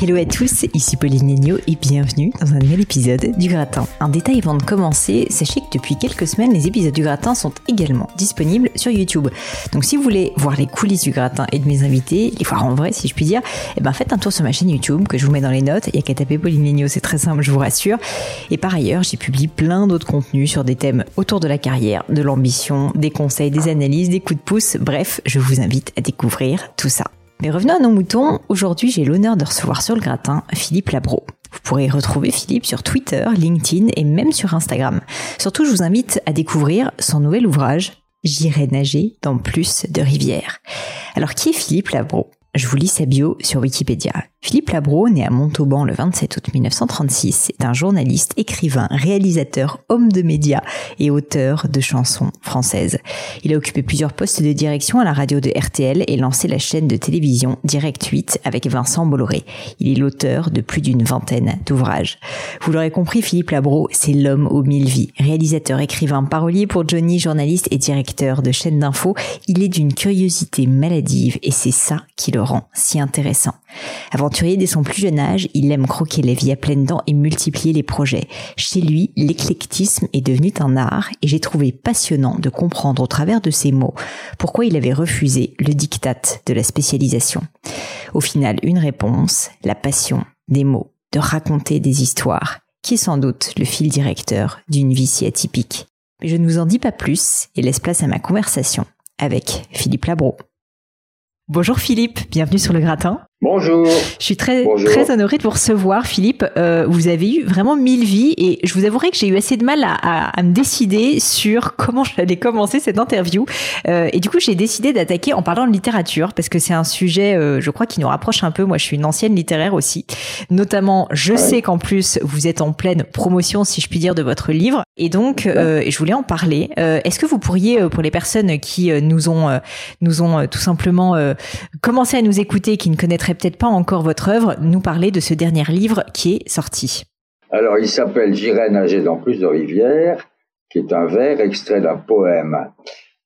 Hello à tous, ici Pauline Legno et bienvenue dans un nouvel épisode du Gratin. Un détail avant de commencer, sachez que depuis quelques semaines, les épisodes du Gratin sont également disponibles sur YouTube. Donc si vous voulez voir les coulisses du Gratin et de mes invités, les voir en vrai si je puis dire, eh ben faites un tour sur ma chaîne YouTube que je vous mets dans les notes. Il y a qu'à taper Pauline Legno, c'est très simple, je vous rassure. Et par ailleurs, j'y publie plein d'autres contenus sur des thèmes autour de la carrière, de l'ambition, des conseils, des analyses, des coups de pouce. Bref, je vous invite à découvrir tout ça. Mais revenons à nos moutons, aujourd'hui j'ai l'honneur de recevoir sur le gratin Philippe Labro. Vous pourrez retrouver Philippe sur Twitter, LinkedIn et même sur Instagram. Surtout, je vous invite à découvrir son nouvel ouvrage J'irai nager dans plus de rivières. Alors qui est Philippe Labro? Je vous lis sa bio sur Wikipédia. Philippe Labro, né à Montauban le 27 août 1936, est un journaliste, écrivain, réalisateur, homme de médias et auteur de chansons françaises. Il a occupé plusieurs postes de direction à la radio de RTL et lancé la chaîne de télévision Direct 8 avec Vincent Bolloré. Il est l'auteur de plus d'une vingtaine d'ouvrages. Vous l'aurez compris, Philippe Labro, c'est l'homme aux mille vies. Réalisateur, écrivain, parolier pour Johnny, journaliste et directeur de chaîne d'infos, il est d'une curiosité maladive et c'est ça qui le si intéressant. Aventurier dès son plus jeune âge, il aime croquer la vie à pleines dents et multiplier les projets. Chez lui, l'éclectisme est devenu un art et j'ai trouvé passionnant de comprendre au travers de ses mots pourquoi il avait refusé le diktat de la spécialisation. Au final, une réponse, la passion des mots, de raconter des histoires, qui est sans doute le fil directeur d'une vie si atypique. Mais je ne vous en dis pas plus et laisse place à ma conversation avec Philippe Labro. Bonjour Philippe, bienvenue sur le gratin. Bonjour. Je suis très très honorée de vous recevoir, Philippe. Euh, vous avez eu vraiment mille vies et je vous avouerai que j'ai eu assez de mal à, à, me décider sur comment j'allais commencer cette interview. Euh, et du coup, j'ai décidé d'attaquer en parlant de littérature parce que c'est un sujet, euh, je crois, qui nous rapproche un peu. Moi, je suis une ancienne littéraire aussi. Notamment, je sais qu'en plus, vous êtes en pleine promotion, si je puis dire, de votre livre. Et donc, euh, je voulais en parler. Euh, est-ce que vous pourriez, pour les personnes qui nous ont nous ont tout simplement commencé à nous écouter, qui ne connaîtraient peut-être pas encore votre œuvre, nous parler de ce dernier livre qui est sorti. Alors, il s'appelle J'irai nager dans plus de rivières, qui est un vers extrait d'un poème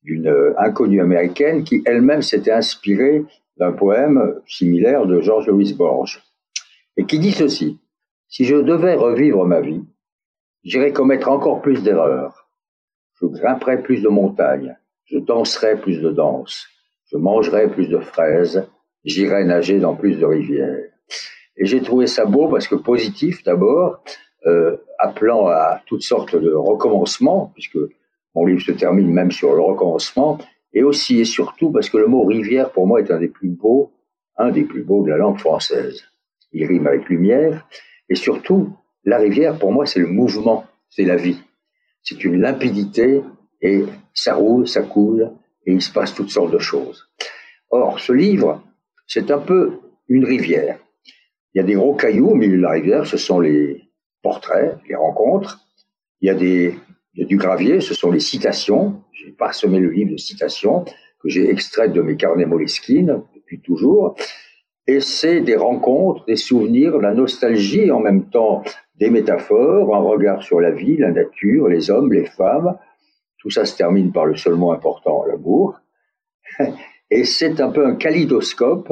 d'une inconnue américaine qui elle-même s'était inspirée d'un poème similaire de George Louis Borges, et qui dit ceci Si je devais revivre ma vie, j'irais commettre encore plus d'erreurs. Je grimperais plus de montagnes, je danserais plus de danses, je mangerais plus de fraises, j'irai nager dans plus de rivières. Et j'ai trouvé ça beau parce que positif d'abord, euh, appelant à toutes sortes de recommencements, puisque mon livre se termine même sur le recommencement, et aussi et surtout parce que le mot rivière pour moi est un des plus beaux, un des plus beaux de la langue française. Il rime avec lumière, et surtout, la rivière pour moi c'est le mouvement, c'est la vie. C'est une limpidité, et ça roule, ça coule, et il se passe toutes sortes de choses. Or, ce livre, c'est un peu une rivière. Il y a des gros cailloux au milieu de la rivière, ce sont les portraits, les rencontres. Il y a, du gravier, ce sont les citations. J'ai parsemé le livre de citations que j'ai extraites de mes carnets Moleskine depuis toujours. Et c'est des rencontres, des souvenirs, la nostalgie, en même temps des métaphores, un regard sur la vie, la nature, les hommes, les femmes. Tout ça se termine par le seul mot important, l'amour. Et c'est un peu un kalidoscope,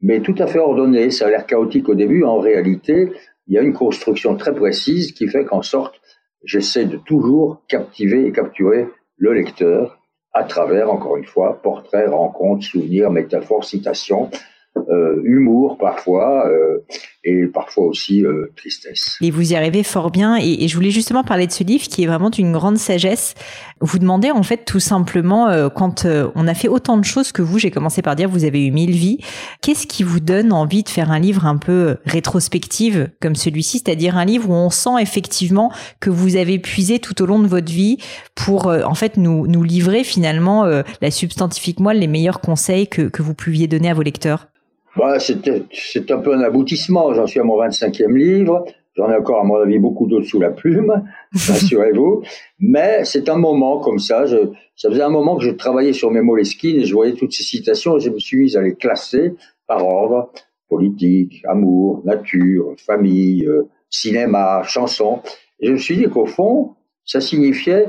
mais tout à fait ordonné. Ça a l'air chaotique au début. En réalité, il y a une construction très précise qui fait qu'en sorte, j'essaie de toujours captiver et capturer le lecteur à travers, encore une fois, portraits, rencontres, souvenirs, métaphores, citations, humour parfois euh, et parfois aussi euh, tristesse. Et vous y arrivez fort bien. Et, je voulais justement parler de ce livre qui est vraiment d'une grande sagesse. Vous demandez en fait tout simplement, quand on a fait autant de choses que vous, j'ai commencé par dire vous avez eu mille vies, qu'est-ce qui vous donne envie de faire un livre un peu rétrospective comme celui-ci, c'est-à-dire un livre où on sent effectivement que vous avez puisé tout au long de votre vie pour en fait nous, nous livrer finalement la substantifique moelle, les meilleurs conseils que, que vous pouviez donner à vos lecteurs? Bah, c'est un peu un aboutissement. J'en suis à mon 25e livre. J'en ai encore, à mon avis, beaucoup d'autres sous la plume, rassurez-vous. Mais c'est un moment comme ça. Je, ça faisait un moment que je travaillais sur mes Moleskine et je voyais toutes ces citations et je me suis mis à les classer par ordre politique, amour, nature, famille, euh, cinéma, chanson. Et je me suis dit qu'au fond, ça signifiait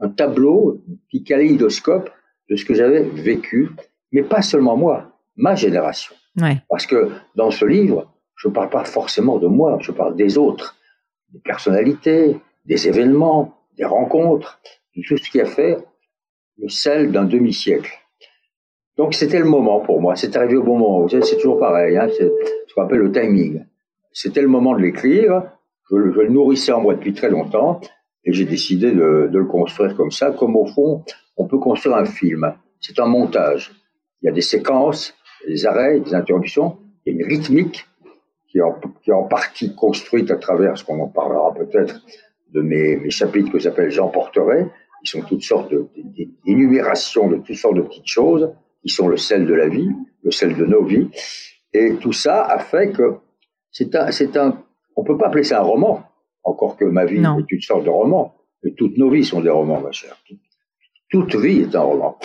un tableau, un petit kaléidoscope de ce que j'avais vécu, mais pas seulement moi, ma génération. Parce que dans ce livre, je ne parle pas forcément de moi, je parle des autres, des personnalités, des événements, des rencontres, de tout ce qui a fait le sel d'un demi-siècle. Donc c'était le moment pour moi, c'est arrivé au bon moment. C'est toujours pareil, hein, c'est ce qu'on appelle le timing. C'était le moment de l'écrire, je, le nourrissais en moi depuis très longtemps, et j'ai décidé de, de, le construire comme ça, comme au fond, on peut construire un film. C'est un montage. Il y a des séquences, des arrêts, des interruptions, il y a une rythmique qui est en, qui est en partie construite à travers ce qu'on en parlera peut-être de mes, mes, chapitres que j'appelle J'emporterai, qui sont toutes sortes d'énumérations de, de toutes sortes de petites choses, qui sont le sel de la vie, le sel de nos vies. Et tout ça a fait que c'est un, c'est un, on peut pas appeler ça un roman, encore que ma vie est une sorte de roman. Mais toutes nos vies sont des romans, ma chère. toute vie est un roman.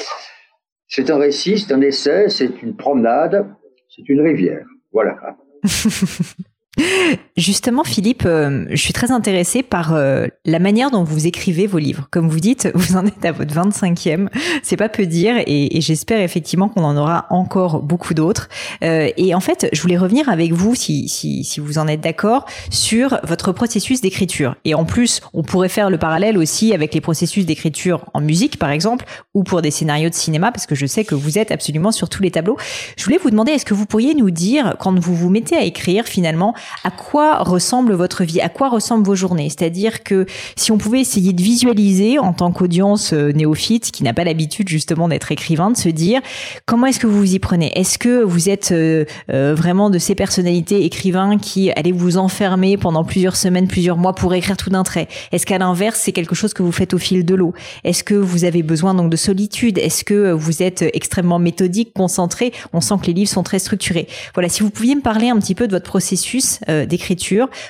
C'est un récit, c'est un essai, c'est une promenade, c'est une rivière. Voilà. Justement, Philippe, euh, je suis très intéressée par euh, la manière dont vous écrivez vos livres. Comme vous dites, vous en êtes à votre 25e, c'est pas peu dire, et, j'espère effectivement qu'on en aura encore beaucoup d'autres. Euh, et en fait, je voulais revenir avec vous, si, si, si vous en êtes d'accord, sur votre processus d'écriture. Et en plus, on pourrait faire le parallèle aussi avec les processus d'écriture en musique, par exemple, ou pour des scénarios de cinéma, parce que je sais que vous êtes absolument sur tous les tableaux. Je voulais vous demander, est-ce que vous pourriez nous dire, quand vous vous mettez à écrire, finalement, à quoi ressemble votre vie, à quoi ressemblent vos journées? C'est-à-dire que si on pouvait essayer de visualiser en tant qu'audience euh, néophyte qui n'a pas l'habitude justement d'être écrivain, de se dire comment est-ce que vous vous y prenez? Est-ce que vous êtes euh, euh, vraiment de ces personnalités écrivains qui allez vous enfermer pendant plusieurs semaines, plusieurs mois pour écrire tout d'un trait? Est-ce qu'à l'inverse, c'est quelque chose que vous faites au fil de l'eau? Est-ce que vous avez besoin donc de solitude? Est-ce que vous êtes extrêmement méthodique, concentré? On sent que les livres sont très structurés. Voilà, si vous pouviez me parler un petit peu de votre processus d'écriture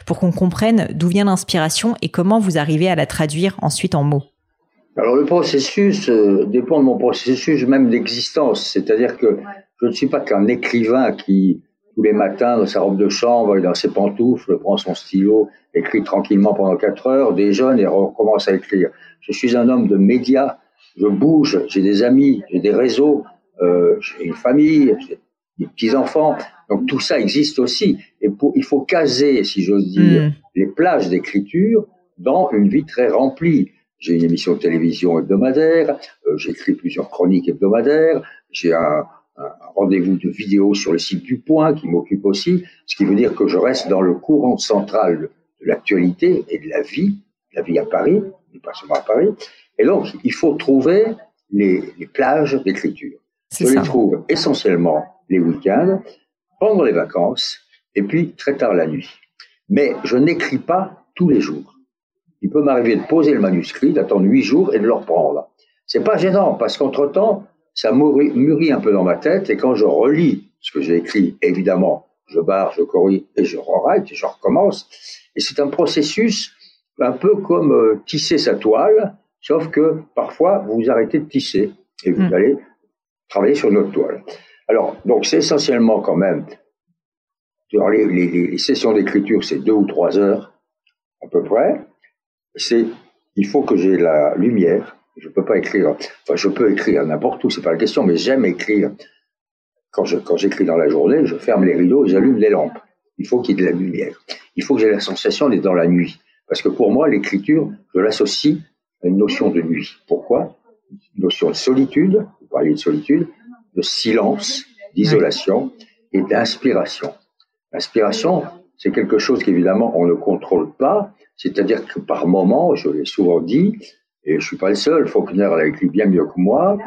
pour qu'on comprenne d'où vient l'inspiration et comment vous arrivez à la traduire ensuite en mots. Alors le processus euh, dépend de mon processus même d'existence, c'est-à-dire que je ne suis pas qu'un écrivain qui tous les matins dans sa robe de chambre et dans ses pantoufles prend son stylo, écrit tranquillement pendant quatre heures, déjeune et recommence à écrire. Je suis un homme de médias, je bouge, j'ai des amis, j'ai des réseaux, euh, j'ai une famille, j'ai des petits-enfants. Donc tout ça existe aussi. Et pour, il faut caser, si j'ose dire, hmm. les plages d'écriture dans une vie très remplie. J'ai une émission de télévision hebdomadaire, euh, j'écris plusieurs chroniques hebdomadaires, j'ai un, un rendez-vous de vidéo sur le site du Point qui m'occupe aussi, ce qui veut dire que je reste dans le courant central de l'actualité et de la vie, la vie à Paris, mais pas seulement à Paris. Et donc, il faut trouver les, les plages d'écriture. Je les trouve essentiellement les week-ends, pendant les vacances, et puis très tard la nuit. Mais je n'écris pas tous les jours. Il peut m'arriver de poser le manuscrit, d'attendre huit jours et de le reprendre. C'est pas gênant parce qu'entre-temps, ça mûrit, un peu dans ma tête et quand je relis ce que j'ai écrit, évidemment, je barre, je corrige et je rewrite et je recommence. Et c'est un processus un peu comme euh, tisser sa toile, sauf que parfois vous vous arrêtez de tisser et vous hmm. allez travailler sur notre toile. Alors, donc c'est essentiellement quand même, dans les, sessions d'écriture, c'est deux ou trois heures à peu près. C'est, il faut que j'ai la lumière. Je peux pas écrire, enfin je peux écrire n'importe où, c'est pas la question, mais j'aime écrire. Quand je, quand j'écris dans la journée, je ferme les rideaux et j'allume les lampes. Il faut qu'il y ait de la lumière. Il faut que j'ai la sensation d'être dans la nuit. Parce que pour moi, l'écriture, je l'associe à une notion de nuit. Pourquoi? Notion de solitude, vous parliez de solitude, de silence, d'isolation et d'inspiration. L'inspiration, c'est quelque chose qu'évidemment on ne contrôle pas, c'est-à-dire que par moment, je l'ai souvent dit, et je suis pas le seul, Faulkner l'a écrit bien mieux que moi,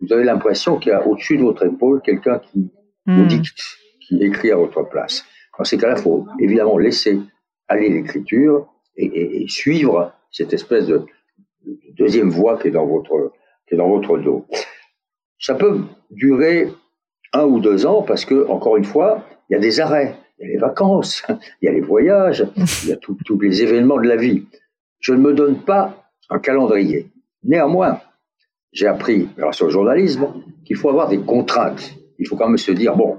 vous avez l'impression qu'il y a au-dessus de votre épaule quelqu'un qui vous hmm. dicte, qui écrit à votre place. Dans ces cas-là, il faut évidemment laisser aller l'écriture et, suivre cette espèce de, deuxième voie qui est dans votre qui est dans votre dos. Ça peut durer un ou deux ans parce que encore une fois, il y a des arrêts, il y a les vacances, il y a les voyages, il y a tous les événements de la vie. Je ne me donne pas un calendrier. Néanmoins, j'ai appris, grâce au journalisme, qu'il faut avoir des contraintes. Il faut quand même se dire, bon,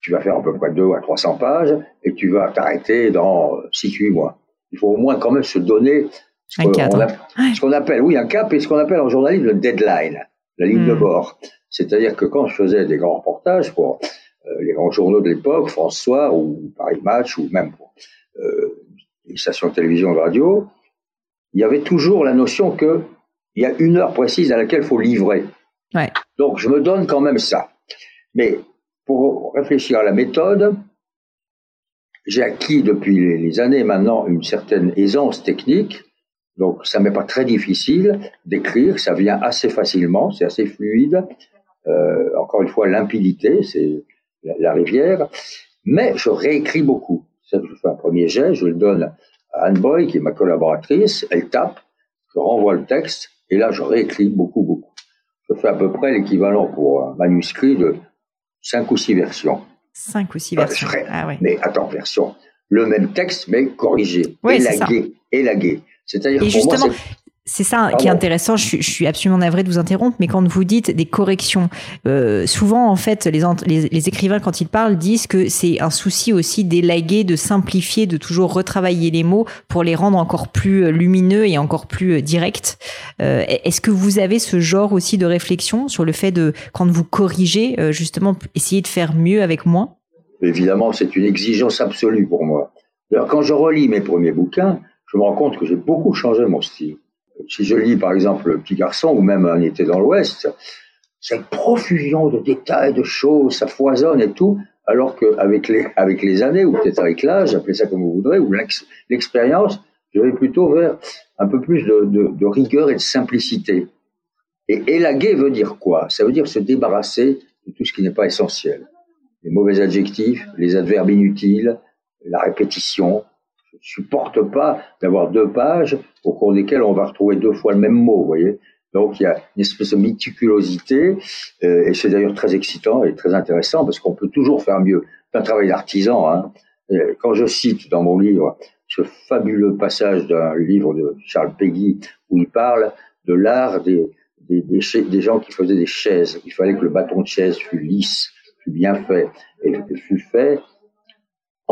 tu vas faire à peu près 2 à 300 pages et tu vas t'arrêter dans 6-8 mois. Il faut au moins quand même se donner ce qu'on appelle, oui, un cap et ce qu'on appelle en journalisme le deadline, la ligne de hmm. bord. C'est-à-dire que quand je faisais des grands reportages pour euh, les grands journaux de l'époque, François ou Paris Match ou même pour euh, les stations de télévision et de radio, il y avait toujours la notion qu'il y a une heure précise à laquelle il faut livrer. Donc je me donne quand même ça. Mais pour réfléchir à la méthode, j'ai acquis depuis les années maintenant une certaine aisance technique. Donc, ça m'est pas très difficile d'écrire, ça vient assez facilement, c'est assez fluide. Euh, encore une fois, limpidité, c'est la, rivière. Mais je réécris beaucoup. Je fais un premier jet, je le donne à Anne Boy, qui est ma collaboratrice, elle tape, je renvoie le texte, et là, je réécris beaucoup, beaucoup. Je fais à peu près l'équivalent pour un manuscrit de cinq ou six versions. Cinq ou six versions. Ah, Mais attends, version. Le même texte, mais corrigé, élagué, élagué. C'est-à-dire pour moi, c'est ça qui est intéressant. Je, suis absolument navré de vous interrompre, mais quand vous dites des corrections, euh, souvent en fait, les, les, écrivains quand ils parlent disent que c'est un souci aussi d'élaguer, de simplifier, de toujours retravailler les mots pour les rendre encore plus euh, lumineux et encore plus euh, directs. Est-ce que vous avez ce genre aussi de réflexion sur le fait de quand vous corrigez, justement, essayer de faire mieux avec moins? Évidemment, c'est une exigence absolue pour moi. Alors, quand je relis mes premiers bouquins, je me rends compte que j'ai beaucoup changé mon style si je lis par exemple Le Petit Garçon ou même Un été dans l'Ouest, cette profusion de détails, de choses, ça foisonne et tout, alors qu'avec les, avec les années, ou peut-être avec l'âge, appelez ça comme vous voudrez, ou l'expérience, je vais plutôt vers un peu plus de, rigueur et de simplicité. Et élaguer veut dire quoi? Ça veut dire se débarrasser de tout ce qui n'est pas essentiel. Les mauvais adjectifs, les adverbes inutiles, la répétition, supporte pas d'avoir deux pages au cours desquelles on va retrouver deux fois le même mot, vous voyez. Donc il y a une espèce de méticulosité, euh, et c'est d'ailleurs très excitant et très intéressant parce qu'on peut toujours faire mieux. C'est un travail d'artisan. Hein. Quand je cite dans mon livre ce fabuleux passage d'un livre de Charles Peggy où il parle de l'art des, des, des, des, gens qui faisaient des chaises. Il fallait que le bâton de chaise fût lisse, fût bien fait, et fût fait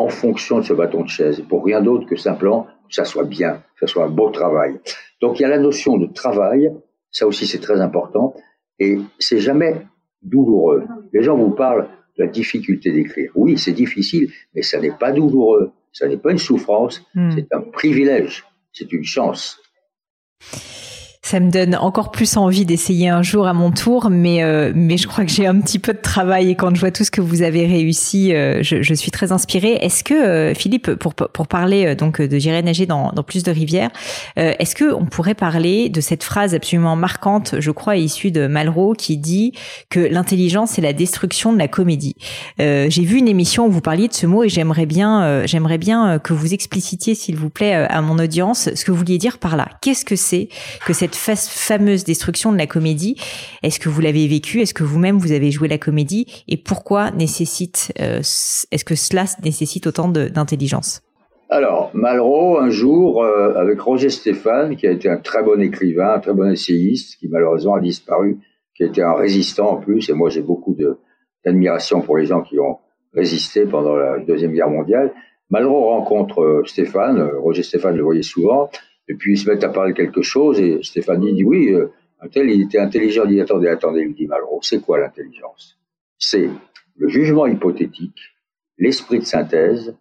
en fonction de ce bâton de chaise, et pour rien d'autre que simplement que ça soit bien, que ça soit un beau travail. Donc il y a la notion de travail, ça aussi c'est très important, et c'est jamais douloureux. Les gens vous parlent de la difficulté d'écrire. Oui, c'est difficile, mais ça n'est pas douloureux, ça n'est pas une souffrance, hmm. c'est un privilège, c'est une chance ça me donne encore plus envie d'essayer un jour à mon tour, mais euh, mais je crois que j'ai un petit peu de travail et quand je vois tout ce que vous avez réussi, euh, je, suis très inspirée. Est-ce que euh, Philippe, pour pour parler donc de j'irai nager dans, dans plus de rivières, est-ce que on pourrait parler de cette phrase absolument marquante, je crois issue de Malraux, qui dit que l'intelligence c'est la destruction de la comédie? j'ai vu une émission où vous parliez de ce mot et j'aimerais bien j'aimerais bien que vous explicitiez s'il vous plaît à mon audience ce que vous vouliez dire par là. Qu'est-ce que c'est que cette fameuse destruction de la comédie. Est-ce que vous l'avez vécu? Est-ce que vous-même vous avez joué la comédie? Et pourquoi nécessite euh, Est-ce que cela nécessite autant d'intelligence? Alors, Malraux, un jour, euh, avec Roger Stéphane, qui a été un très bon écrivain, un très bon essayiste, qui malheureusement a disparu, qui été un résistant en plus, et moi j'ai beaucoup d'admiration pour les gens qui ont résisté pendant la Deuxième Guerre mondiale. Malraux rencontre euh, Stéphane, Roger Stéphane le voyait souvent, et puis ils se mettent à parler quelque chose et Stéphanie dit oui, euh, un tel il était intelligent. Il dit attendez, attendez, il dit Malraux, c'est quoi l'intelligence? C'est le jugement hypothétique, l'esprit de synthèse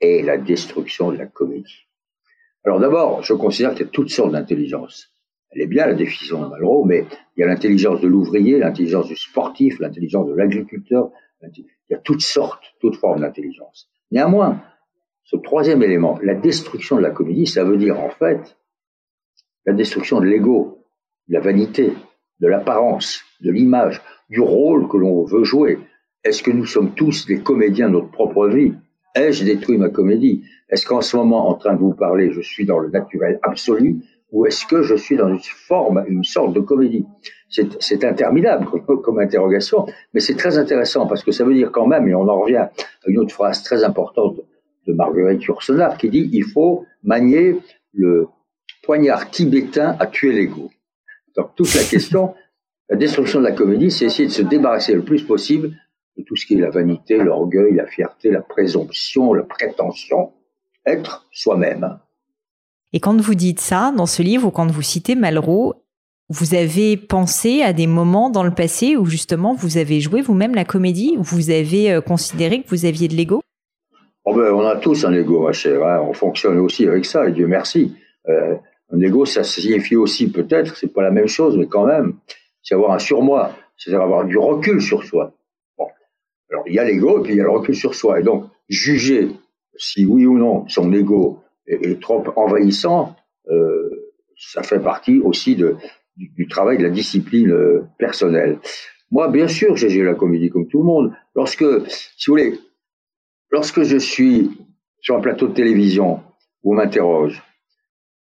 et la destruction de la comédie. Alors d'abord, je considère qu'il y a toutes sortes d'intelligence. Elle est bien la définition de Malraux, mais il y a l'intelligence de l'ouvrier, l'intelligence du sportif, l'intelligence de l'agriculteur. Il y a toutes sortes, toutes formes d'intelligence. Néanmoins, ce troisième élément, la destruction de la comédie, ça veut dire en fait la destruction de l'ego, de la vanité, de l'apparence, de l'image, du rôle que l'on veut jouer. Est-ce que nous sommes tous des comédiens de notre propre vie? Ai-je détruit ma comédie? Est-ce qu'en ce moment, en train de vous parler, je suis dans le naturel absolu? Ou est-ce que je suis dans une forme, une sorte de comédie? C'est interminable comme, interrogation, mais c'est très intéressant parce que ça veut dire quand même, et on en revient à une autre phrase très importante de Marguerite Yourcenar qui dit il faut manier le poignard tibétain à tuer l'ego. Donc toute la question, la destruction de la comédie, c'est essayer de se débarrasser le plus possible de tout ce qui est la vanité, l'orgueil, la fierté, la présomption, la prétention, être soi-même. Et quand vous dites ça dans ce livre ou quand vous citez Malraux, vous avez pensé à des moments dans le passé où justement vous avez joué vous-même la comédie, où vous avez euh, considéré que vous aviez de l'ego? Oh ben, On a tous un ego, ma chère. Hein. On fonctionne aussi avec ça, et Dieu merci. Euh, un ego, ça signifie aussi peut-être, c'est pas la même chose, mais quand même, c'est avoir un surmoi, c'est-à-dire avoir du recul sur soi. Bon. Alors il y a l'ego et puis il y a le recul sur soi. Et donc, juger si oui ou non son ego est, trop envahissant, euh, ça fait partie aussi de, du, travail de la discipline euh, personnelle. Moi, bien sûr, j'ai la comédie comme tout le monde. Lorsque, si vous voulez, lorsque je suis sur un plateau de télévision où on m'interroge,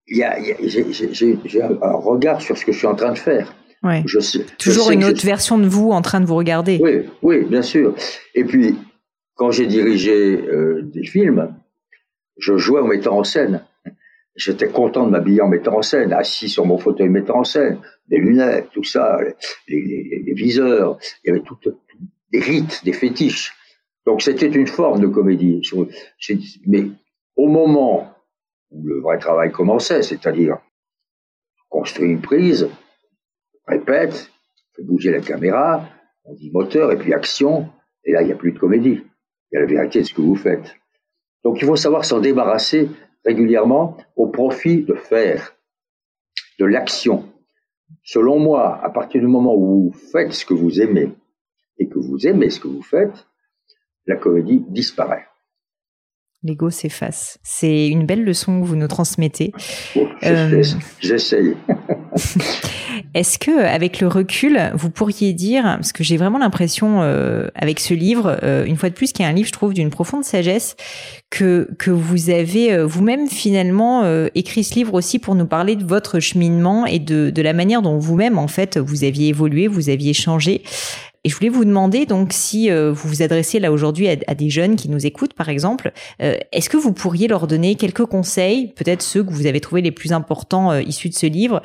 il y a, j'ai un regard sur ce que je suis en train de faire. Ouais. Je sais, Toujours une autre version de vous en train de vous regarder. Oui, oui, bien sûr. Et puis, quand j'ai dirigé euh, des films, je jouais en mettant en scène. J'étais content de m'habiller en mettant en scène, assis sur mon fauteuil mettant en scène, des lunettes, tout ça, les, viseurs, il y avait tout, des rites, des fétiches. Donc c'était une forme de comédie. Mais au moment où le vrai travail commençait, c'est-à-dire construire une prise, répète, fait bouger la caméra, on dit moteur et puis action, et là il n'y a plus de comédie. Il y a la vérité de ce que vous faites. Donc il faut savoir s'en débarrasser régulièrement au profit de faire, de l'action. Selon moi, à partir du moment où vous faites ce que vous aimez et que vous aimez ce que vous faites, la comédie disparaît. L'ego s'efface. C'est une belle leçon que vous nous transmettez. Oh, euh, j'essaye. Est-ce que, avec le recul, vous pourriez dire, parce que j'ai vraiment l'impression, euh, avec ce livre, euh, une fois de plus, qui est un livre, je trouve, d'une profonde sagesse, que que vous avez euh, vous-même finalement écrit ce livre aussi pour nous parler de votre cheminement et de de la manière dont vous-même, en fait, vous aviez évolué, vous aviez changé. Et je voulais vous demander donc si vous vous adressez là aujourd'hui à, des jeunes qui nous écoutent par exemple, est-ce que vous pourriez leur donner quelques conseils, peut-être ceux que vous avez trouvés les plus importants issus de ce livre,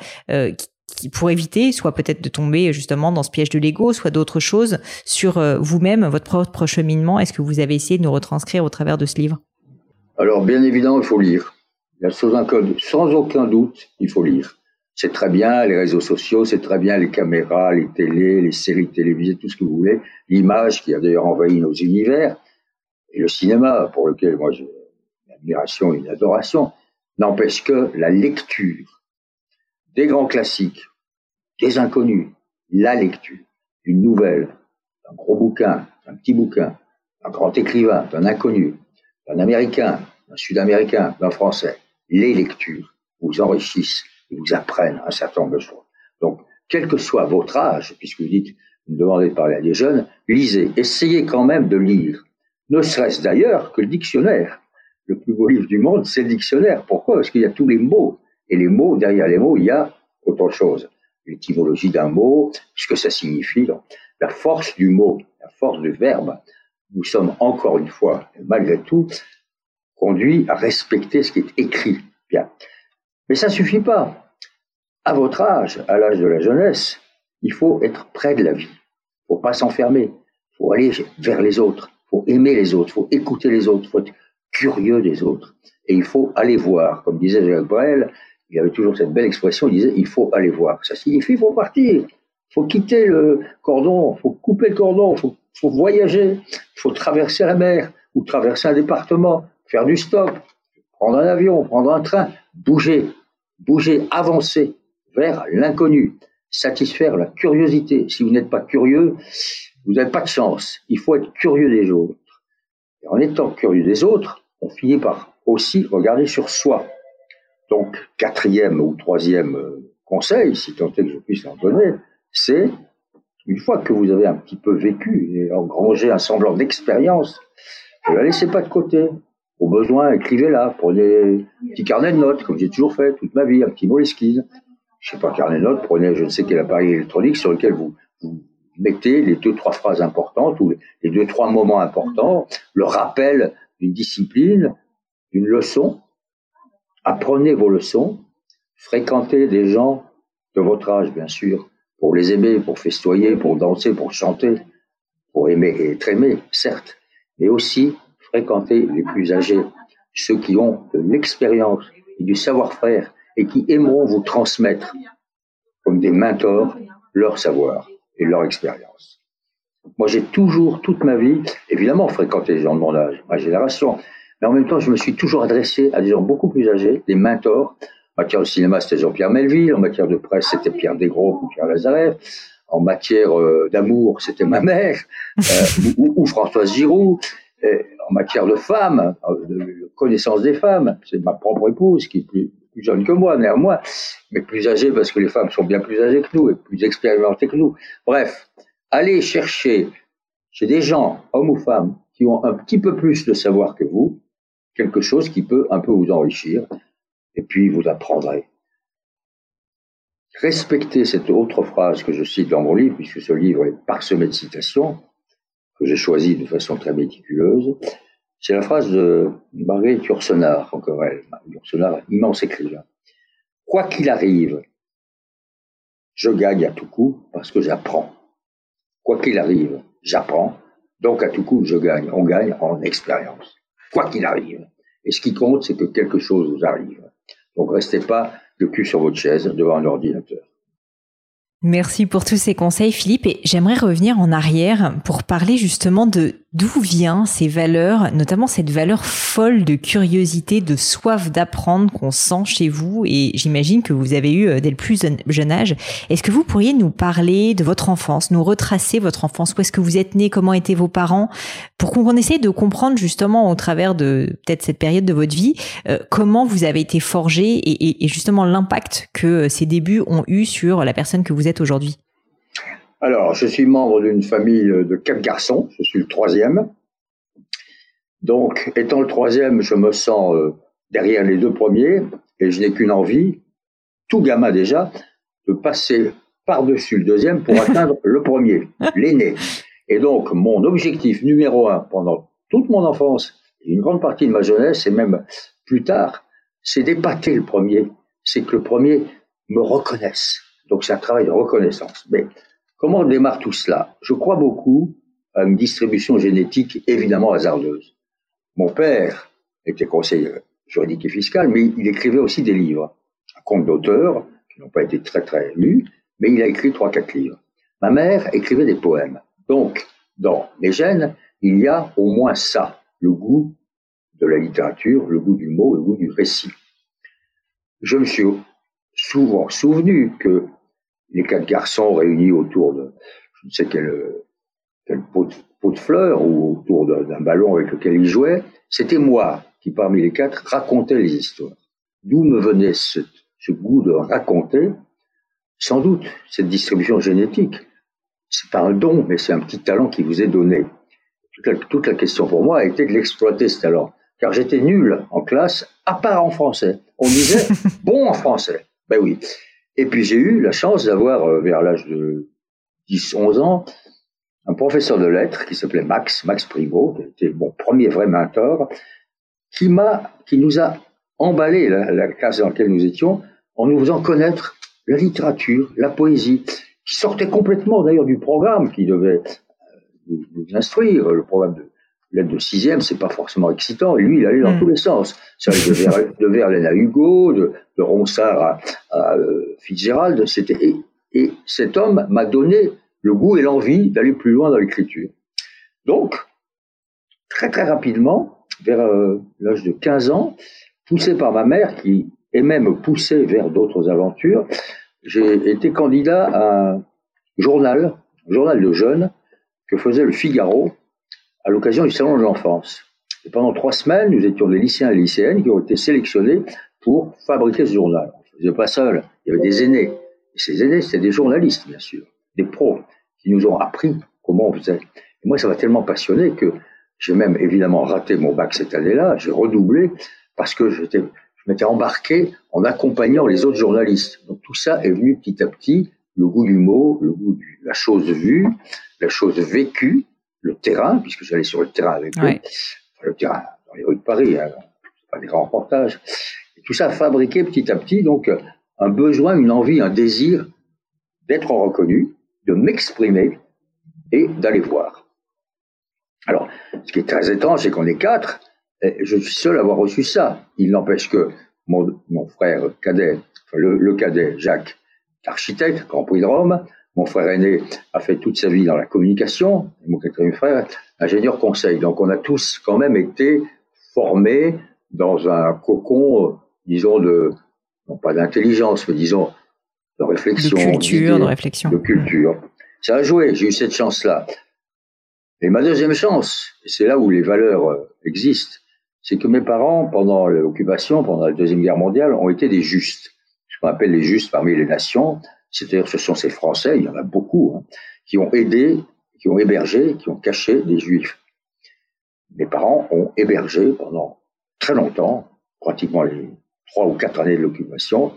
qui, pour éviter soit peut-être de tomber justement dans ce piège de l'ego, soit d'autres choses sur euh, vous-même, votre propre cheminement? Est-ce que vous avez essayé de nous retranscrire au travers de ce livre? Alors, bien évidemment, il faut lire. Sans aucun doute, il faut lire. C'est très bien les réseaux sociaux, c'est très bien les caméras, les télés, les séries télévisées, tout ce que vous voulez. L'image qui a d'ailleurs envahi nos univers et le cinéma, pour lequel moi j'ai une admiration et une adoration, n'empêche que la lecture des grands classiques, des inconnus, la lecture, une nouvelle, un gros bouquin, un petit bouquin, un grand écrivain, d'un inconnu, d'un américain, d'un sud-américain, d'un français, les lectures vous enrichissent vous apprennent un certain nombre de choses. Donc, quel que soit votre âge, puisque vous dites, vous me demandez de parler à des jeunes, lisez, essayez quand même de lire. Ne serait-ce d'ailleurs que le dictionnaire. Le plus beau livre du monde, c'est le dictionnaire. Pourquoi? Parce qu'il y a tous les mots et les mots, derrière les mots, il y a autre chose. L'étymologie d'un mot, ce que ça signifie, la force du mot, la force du verbe. Nous sommes encore une fois, malgré tout, conduits à respecter ce qui est écrit. Bien. Mais ça suffit pas. À votre âge, à l'âge de la jeunesse, il faut être près de la vie. Il faut pas s'enfermer. Il faut aller vers les autres. Il faut aimer les autres. Il faut écouter les autres. Il faut être curieux des autres. Et il faut aller voir. Comme disait Jacques Brel, il avait toujours cette belle expression, il disait il faut aller voir. Ça signifie il faut partir, il faut quitter le cordon, il faut couper le cordon, il faut, faut, voyager, il faut traverser la mer ou traverser un département, faire du stop, prendre un avion, prendre un train, bouger, bouger, avancer vers l'inconnu, satisfaire la curiosité. Si vous n'êtes pas curieux, vous n'avez pas de chance. Il faut être curieux des autres. Et en étant curieux des autres, on finit par aussi regarder sur soi. Donc, quatrième ou troisième euh, conseil, si tant est que je puisse en donner, c'est une fois que vous avez un petit peu vécu et engrangé un semblant d'expérience, ne la laissez pas de côté. Au besoin, écrivez-la. Prenez un petit carnet de notes, comme j'ai toujours fait toute ma vie, un petit moleskine. Je sais pas, carnet de notes, prenez je ne sais quel appareil électronique sur lequel vous, mettez les deux, trois phrases importantes ou les deux, trois moments importants, le rappel d'une discipline, d'une leçon. Apprenez vos leçons, fréquentez des gens de votre âge, bien sûr, pour les aimer, pour festoyer, pour danser, pour chanter, pour aimer et être aimé, certes, mais aussi fréquenter les plus âgés, ceux qui ont de l'expérience et du savoir-faire et qui aimeront vous transmettre comme des mentors leur savoir et leur expérience. Moi, j'ai toujours, toute ma vie, évidemment, fréquenté les gens de mon âge, ma génération, mais en même temps, je me suis toujours adressé à des gens beaucoup plus âgés, des mentors. En matière de cinéma, c'était Jean-Pierre Melville. En matière de presse, c'était Pierre Desgros ou Pierre Lazareff. En matière euh, d'amour, c'était ma mère euh, ou, ou, Françoise Giroud en matière de femmes, euh, de connaissance des femmes, c'est ma propre épouse qui jeune que moi, néanmoins, mais plus âgée parce que les femmes sont bien plus âgées que nous et plus expérimentées que nous. Bref, allez chercher chez des gens, hommes ou femmes, qui ont un petit peu plus de savoir que vous, quelque chose qui peut un peu vous enrichir, et puis vous apprendrez. Respectez cette autre phrase que je cite dans mon livre, puisque ce livre est parsemé de citations, que j'ai choisi de façon très méticuleuse, c'est la phrase de Marguerite Yourcenar, encore elle, Yourcenar, immense écrivain. Quoi qu'il arrive, je gagne à tout coup parce que j'apprends. Quoi qu'il arrive, j'apprends, donc à tout coup, je gagne. On gagne en expérience. Quoi qu'il arrive. Et ce qui compte, c'est que quelque chose vous arrive. Donc restez pas le cul sur votre chaise devant un ordinateur. Merci pour tous ces conseils, Philippe. Et j'aimerais revenir en arrière pour parler justement de d'où vient ces valeurs, notamment cette valeur folle de curiosité, de soif d'apprendre qu'on sent chez vous. Et j'imagine que vous avez eu euh, dès le plus jeune âge. Est-ce que vous pourriez nous parler de votre enfance, nous retracer votre enfance? Où est-ce que vous êtes né Comment étaient vos parents? Pour qu'on essaie de comprendre justement au travers de peut-être cette période de votre vie, euh, comment vous avez été forgé et, justement l'impact que euh, ces débuts ont eu sur la personne que vous êtes aujourd'hui Alors, je suis membre d'une famille de quatre garçons, je suis le troisième. Donc, étant le troisième, je me sens euh, derrière les deux premiers et je n'ai qu'une envie, tout gamin déjà, de passer par-dessus le deuxième pour atteindre le premier, l'aîné. Et donc, mon objectif numéro un pendant toute mon enfance et une grande partie de ma jeunesse et même plus tard, c'est d'épater le premier. C'est que le premier me reconnaisse. Donc c'est un travail de reconnaissance. Mais comment démarre tout cela? Je crois beaucoup à une distribution génétique évidemment hasardeuse. Mon père était conseiller juridique et fiscal, mais il écrivait aussi des livres, un compte d'auteur, qui n'ont pas été très très lus, mais il a écrit trois, quatre livres. Ma mère écrivait des poèmes. Donc, dans mes gènes, il y a au moins ça, le goût de la littérature, le goût du mot, le goût du récit. Je me suis souvent souvenu que les quatre garçons réunis autour de je ne sais quel, pot, de, fleurs ou autour d'un ballon avec lequel ils jouaient, c'était moi qui, parmi les quatre, racontais les histoires. D'où me venait ce, goût de raconter? Sans doute, cette distribution génétique. C'est pas un don, mais c'est un petit talent qui vous est donné. Toute la, toute la question pour moi a été de l'exploiter, ce talent. Car j'étais nul en classe, à part en français. On disait bon en français. Ben oui. Et puis j'ai eu la chance d'avoir, euh, vers l'âge de 10-11 ans, un professeur de lettres qui s'appelait Max, Max Primo, qui était mon premier vrai mentor, qui m'a, qui nous a emballé la, la classe dans laquelle nous étions en nous faisant connaître la littérature, la poésie, qui sortait complètement d'ailleurs du programme qui devait euh, nous, nous instruire, le programme de, l'aide de sixième, c'est pas forcément excitant. Et lui, il allait dans hmm. tous les sens. Ça allait de, Verlaine à Hugo, de, de Ronsard à, euh, Fitzgerald. C'était et, et, cet homme m'a donné le goût et l'envie d'aller plus loin dans l'écriture. Donc, très très rapidement, vers euh, l'âge de 15 ans, poussé par ma mère qui aimait me pousser vers d'autres aventures, j'ai été candidat à un journal, un journal de jeunes, que faisait le Figaro à l'occasion du Salon de l'enfance. Et pendant trois semaines, nous étions des lycéens et lycéennes qui ont été sélectionnés pour fabriquer ce journal. On ne faisait pas seul, il y avait des aînés. Et ces aînés, c'était des journalistes, bien sûr, des pros, qui nous ont appris comment on faisait. Et moi, ça m'a tellement passionné que j'ai même évidemment raté mon bac cette année-là, j'ai redoublé, parce que je m'étais embarqué en accompagnant les autres journalistes. Donc tout ça est venu petit à petit, le goût du mot, le goût de la chose vue, la chose vécue, le terrain, puisque j'allais sur le terrain avec eux, le terrain dans les rues de Paris, hein, pas des grands reportages. Et tout ça a fabriqué petit à petit donc un besoin, une envie, un désir d'être reconnu, de m'exprimer et d'aller voir. Alors, ce qui est très étrange, c'est qu'on est quatre, et je suis seul à avoir reçu ça. Il n'empêche que mon, frère cadet, le, cadet Jacques, architecte, Grand Prix de Rome, mon frère aîné a fait toute sa vie dans la communication, et mon quatrième frère, ingénieur conseil. Donc on a tous quand même été formés dans un cocon, disons, de, non pas d'intelligence, mais disons, de réflexion. De culture, de réflexion. De culture. Ça a joué, j'ai eu cette chance-là. Et ma deuxième chance, et c'est là où les valeurs euh, existent, c'est que mes parents, pendant l'occupation, pendant la Deuxième Guerre mondiale, ont été des justes. Ce qu'on appelle les justes parmi les nations, c'est-à-dire ce sont ces Français, il y en a beaucoup, hein, qui ont aidé, qui ont hébergé, qui ont caché des Juifs. Mes parents ont hébergé pendant très longtemps, pratiquement les trois ou quatre années de l'occupation,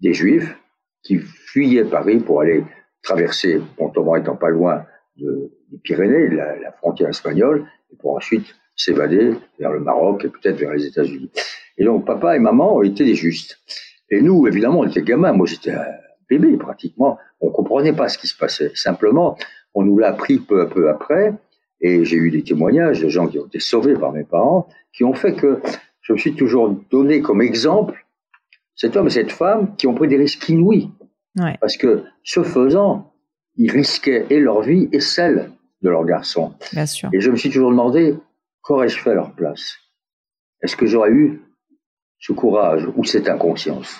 des Juifs qui fuyaient Paris pour aller traverser, Montauban étant pas loin de, des Pyrénées, la, frontière espagnole, et pour ensuite s'évader vers le Maroc et peut-être vers les États-Unis. Et donc papa et maman ont été des justes. Et nous, évidemment, on était gamins. Moi, j'étais bébé pratiquement. On comprenait pas ce qui se passait. Simplement, on nous l'a appris peu à peu après. Et j'ai eu des témoignages de gens qui ont été sauvés par mes parents, qui ont fait que je me suis toujours donné comme exemple cet homme et cette femme qui ont pris des risques inouïs. Parce que ce faisant, ils risquaient et leur vie et celle de leur garçon. Bien sûr. Et je me suis toujours demandé, qu'aurais-je fait à leur place? Est-ce que j'aurais eu ce courage ou cette inconscience?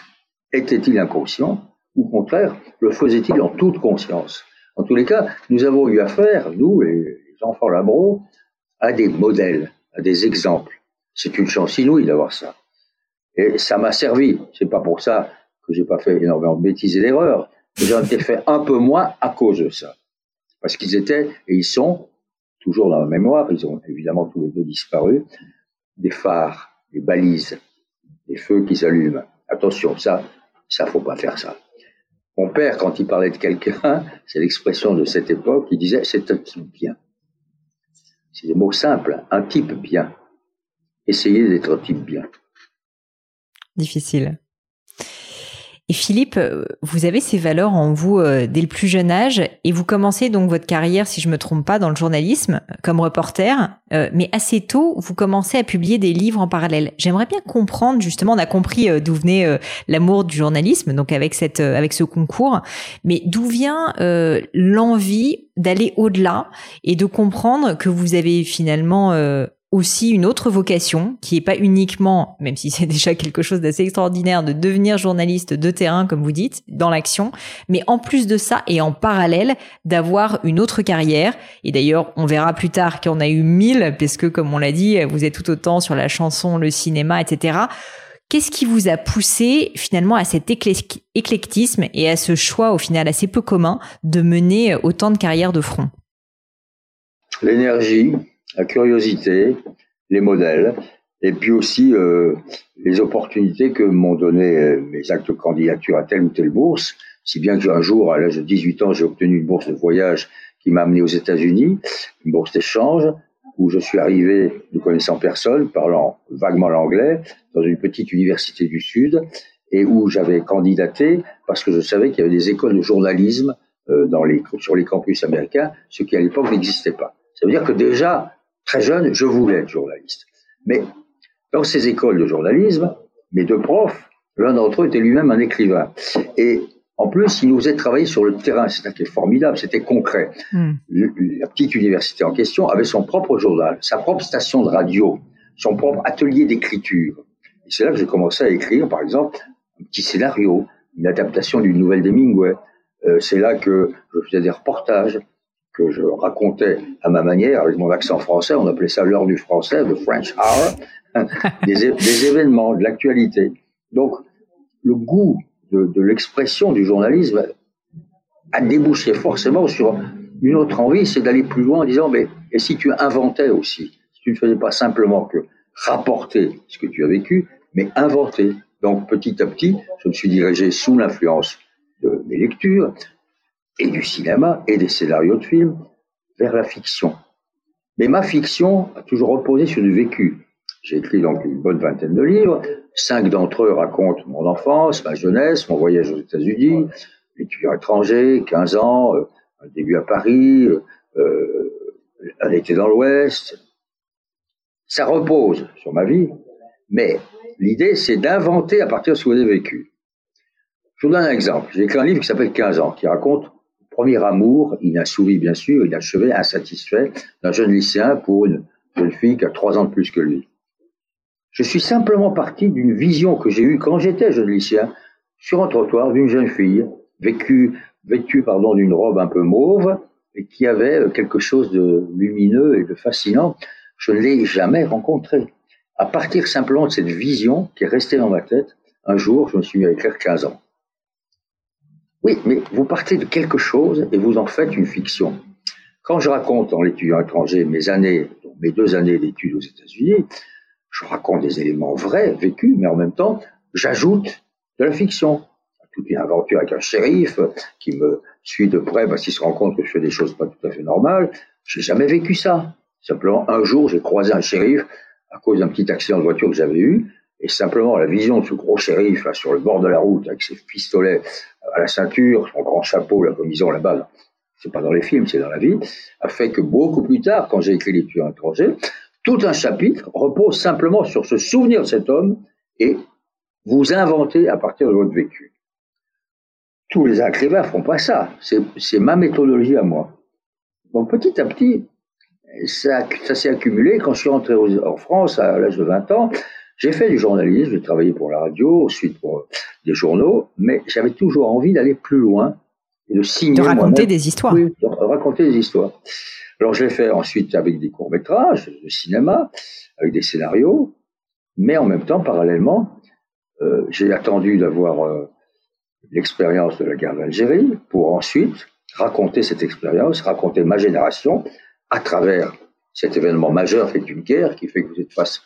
Était-il inconscient? Au contraire, le faisait-il en toute conscience En tous les cas, nous avons eu affaire, nous, les enfants Labro, à des modèles, à des exemples. C'est une chance inouïe d'avoir ça. Et ça m'a servi. C'est pas pour ça que j'ai pas fait énormément de bêtises et d'erreurs. J'en ai fait un peu moins à cause de ça. Parce qu'ils étaient, et ils sont, toujours dans la mémoire, ils ont évidemment tous les deux disparu, des phares, des balises, des feux qui s'allument. Attention, ça, ça faut pas faire ça. Mon père, quand il parlait de quelqu'un, c'est l'expression de cette époque, il disait c'est un type bien. C'est des mots simples, un type bien. Essayez d'être un type bien. Difficile. Et Philippe, euh, vous avez ces valeurs en vous euh, dès le plus jeune âge et vous commencez donc votre carrière, si je me trompe pas, dans le journalisme comme reporter, euh, mais assez tôt, vous commencez à publier des livres en parallèle. J'aimerais bien comprendre, justement, on a compris d'où venait l'amour du journalisme, donc avec cette, avec ce concours, mais d'où vient l'envie d'aller au-delà et de comprendre que vous avez finalement aussi une autre vocation qui est pas uniquement, même si c'est déjà quelque chose d'assez extraordinaire de devenir journaliste de terrain, comme vous dites, dans l'action, mais en plus de ça et en parallèle d'avoir une autre carrière. Et d'ailleurs, on verra plus tard qu'on a eu mille, parce que comme on l'a dit, vous êtes tout autant sur la chanson, le cinéma, etc. Qu'est-ce qui vous a poussé finalement à cet éclectisme et à ce choix au final assez peu commun de mener autant de carrières de front? L'énergie, la curiosité, les modèles, et puis aussi euh, les opportunités que m'ont donné euh, mes actes de candidature à telle ou telle bourse, si bien qu'un jour, à l'âge de 18 ans, j'ai obtenu une bourse de voyage qui m'a amené aux États-Unis, une bourse d'échange, où je suis arrivé ne connaissant personne, parlant vaguement l'anglais, dans une petite université du Sud, et où j'avais candidaté parce que je savais qu'il y avait des écoles de journalisme euh, sur les campus américains, ce qui à l'époque n'existait pas. Ça veut dire que déjà, Très jeune, je voulais être journaliste. Mais dans ces écoles de journalisme, mes deux profs, l'un d'entre eux était lui-même un écrivain. Et en plus, il nous faisait travailler sur le terrain. C'était formidable, c'était concret. Hmm. La petite université en question avait son propre journal, sa propre station de radio, son propre atelier d'écriture. Et c'est là que j'ai commencé à écrire, par exemple, un petit scénario, une adaptation d'une nouvelle d'Hemingway. Euh, c'est là que je faisais des reportages que je racontais à ma manière, avec mon accent français, on appelait ça l'heure du français, le French Hour, des, événements, de l'actualité. Donc, le goût de, de l'expression du journalisme a débouché forcément sur une autre envie, c'est d'aller plus loin en disant, mais et si tu inventais aussi, si tu ne faisais pas simplement que rapporter ce que tu as vécu, mais inventer. Donc petit à petit, je me suis dirigé sous l'influence de mes lectures et du cinéma et des scénarios de films vers la fiction. Mais ma fiction a toujours reposé sur du vécu. J'ai écrit donc une bonne vingtaine de livres. Cinq d'entre eux racontent mon enfance, ma jeunesse, mon voyage aux États-Unis, l'étudiant étranger, 15 ans, euh, un début à Paris, euh, un été dans l'Ouest. Ça repose sur ma vie, mais l'idée, c'est d'inventer à partir de ce que vous avez vécu. Je vous donne un exemple. J'ai écrit un livre qui s'appelle 15 ans, qui raconte premier amour inassouvi, bien sûr, inachevé, insatisfait, d'un jeune lycéen pour une jeune fille qui a trois ans de plus que lui. Je suis simplement parti d'une vision que j'ai eue quand j'étais jeune lycéen sur un trottoir d'une jeune fille vêtue pardon, d'une robe un peu mauve et qui avait quelque chose de lumineux et de fascinant. Je ne l'ai jamais rencontrée. À partir simplement de cette vision qui est restée dans ma tête, un jour, je me suis mis à écrire 15 ans. Oui, mais vous partez de quelque chose et vous en faites une fiction. Quand je raconte en l'étudiant étranger mes années, mes deux années d'études aux États-Unis, je raconte des éléments vrais, vécus, mais en même temps, j'ajoute de la fiction. Toute une aventure avec un shérif qui me suit de près parce qu'il se rend compte que je fais des choses pas tout à fait normales. J'ai jamais vécu ça. Simplement, un jour, j'ai croisé un shérif à cause d'un petit accident de voiture que j'avais eu. Et simplement, la vision de ce gros shérif là, sur le bord de la route, avec ses pistolets à la ceinture, son grand chapeau, la commission là-bas, c'est pas dans les films, c'est dans la vie, a fait que beaucoup plus tard, quand j'ai écrit Les tueurs étrangers, tout un chapitre repose simplement sur ce souvenir de cet homme et vous inventez à partir de votre vécu. Tous les écrivains font pas ça. C'est ma méthodologie à moi. Donc petit à petit, ça, ça s'est accumulé. Quand je suis rentré en France à l'âge de 20 ans, j'ai fait du journalisme, j'ai travaillé pour la radio, ensuite pour des journaux, mais j'avais toujours envie d'aller plus loin et de signer. De raconter des histoires. Oui, de raconter des histoires. Alors je l'ai fait ensuite avec des courts-métrages, de cinéma, avec des scénarios, mais en même temps, parallèlement, euh, j'ai attendu d'avoir euh, l'expérience de la guerre d'Algérie pour ensuite raconter cette expérience, raconter ma génération à travers cet événement majeur qui est une guerre qui fait que vous êtes face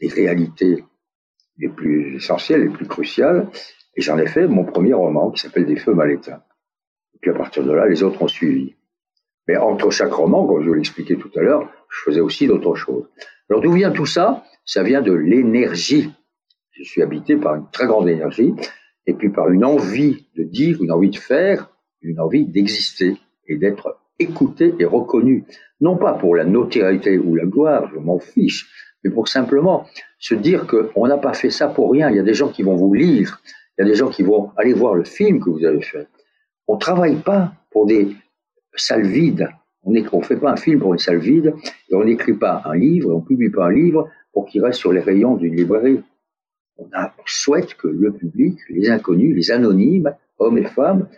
des réalités les plus essentielles, les plus cruciales. Et j'en ai fait mon premier roman qui s'appelle Des feux mal éteints. Et puis à partir de là, les autres ont suivi. Mais entre chaque roman, comme je vous l'expliquais tout à l'heure, je faisais aussi d'autres choses. Alors d'où vient tout ça? Ça vient de l'énergie. Je suis habité par une très grande énergie et puis par une envie de dire, une envie de faire, une envie d'exister et d'être écouté et reconnu. Non pas pour la notoriété ou la gloire, je m'en fiche, mais pour simplement se dire qu'on n'a pas fait ça pour rien. Il y a des gens qui vont vous lire, il y a des gens qui vont aller voir le film que vous avez fait. On ne travaille pas pour des salles vides. On ne fait pas un film pour une salle vide et on n'écrit pas un livre, on ne publie pas un livre pour qu'il reste sur les rayons d'une librairie. On, souhaite que le public, les inconnus, les anonymes, hommes et femmes,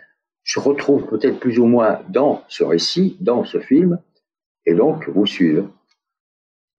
se retrouvent peut-être plus ou moins dans ce récit, dans ce film, et donc vous suivent.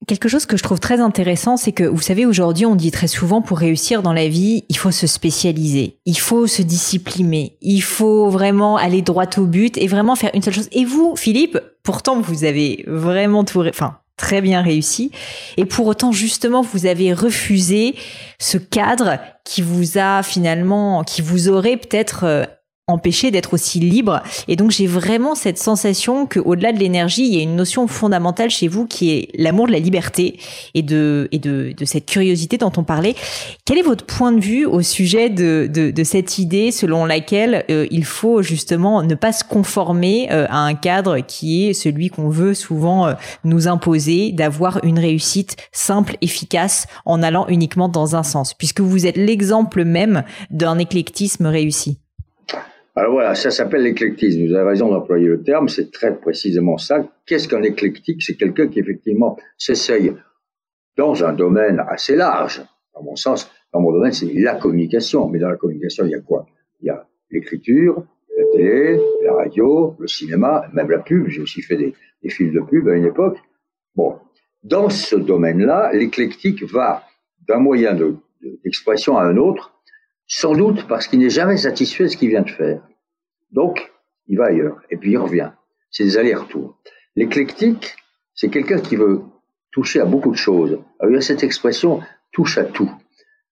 Quelque chose que je trouve très intéressant, c'est que vous savez, aujourd'hui, on dit très souvent pour réussir dans la vie, il faut se spécialiser, il faut se discipliner, il faut vraiment aller droit au but et vraiment faire une seule chose. Et vous, Philippe, pourtant, vous avez vraiment tout, enfin, très bien réussi. Et pour autant, justement, vous avez refusé ce cadre qui vous a finalement, qui vous aurait peut-être euh, empêcher d'être aussi libre. Et donc j'ai vraiment cette sensation que au-delà de l'énergie, il y a une notion fondamentale chez vous qui est l'amour de la liberté et de et de, de cette curiosité dont on parlait. Quel est votre point de vue au sujet de de, de cette idée selon laquelle euh, il faut justement ne pas se conformer euh, à un cadre qui est celui qu'on veut souvent euh, nous imposer, d'avoir une réussite simple, efficace, en allant uniquement dans un sens, puisque vous êtes l'exemple même d'un éclectisme réussi. Alors voilà, ça s'appelle l'éclectisme. Vous avez raison d'employer le terme, c'est très précisément ça. Qu'est-ce qu'un éclectique? C'est quelqu'un qui effectivement s'essaye dans un domaine assez large. Dans mon sens, dans mon domaine, c'est la communication. Mais dans la communication, il y a quoi? Il y a l'écriture, la télé, la radio, le cinéma, même la pub. J'ai aussi fait des, films de pub à une époque. Bon, dans ce domaine-là, l'éclectique va d'un moyen d'expression à un autre, sans doute parce qu'il n'est jamais satisfait de ce qu'il vient de faire. Donc, il va ailleurs, et puis il revient. C'est des allers-retours. L'éclectique, c'est quelqu'un qui veut toucher à beaucoup de choses. Il y a cette expression touche à tout.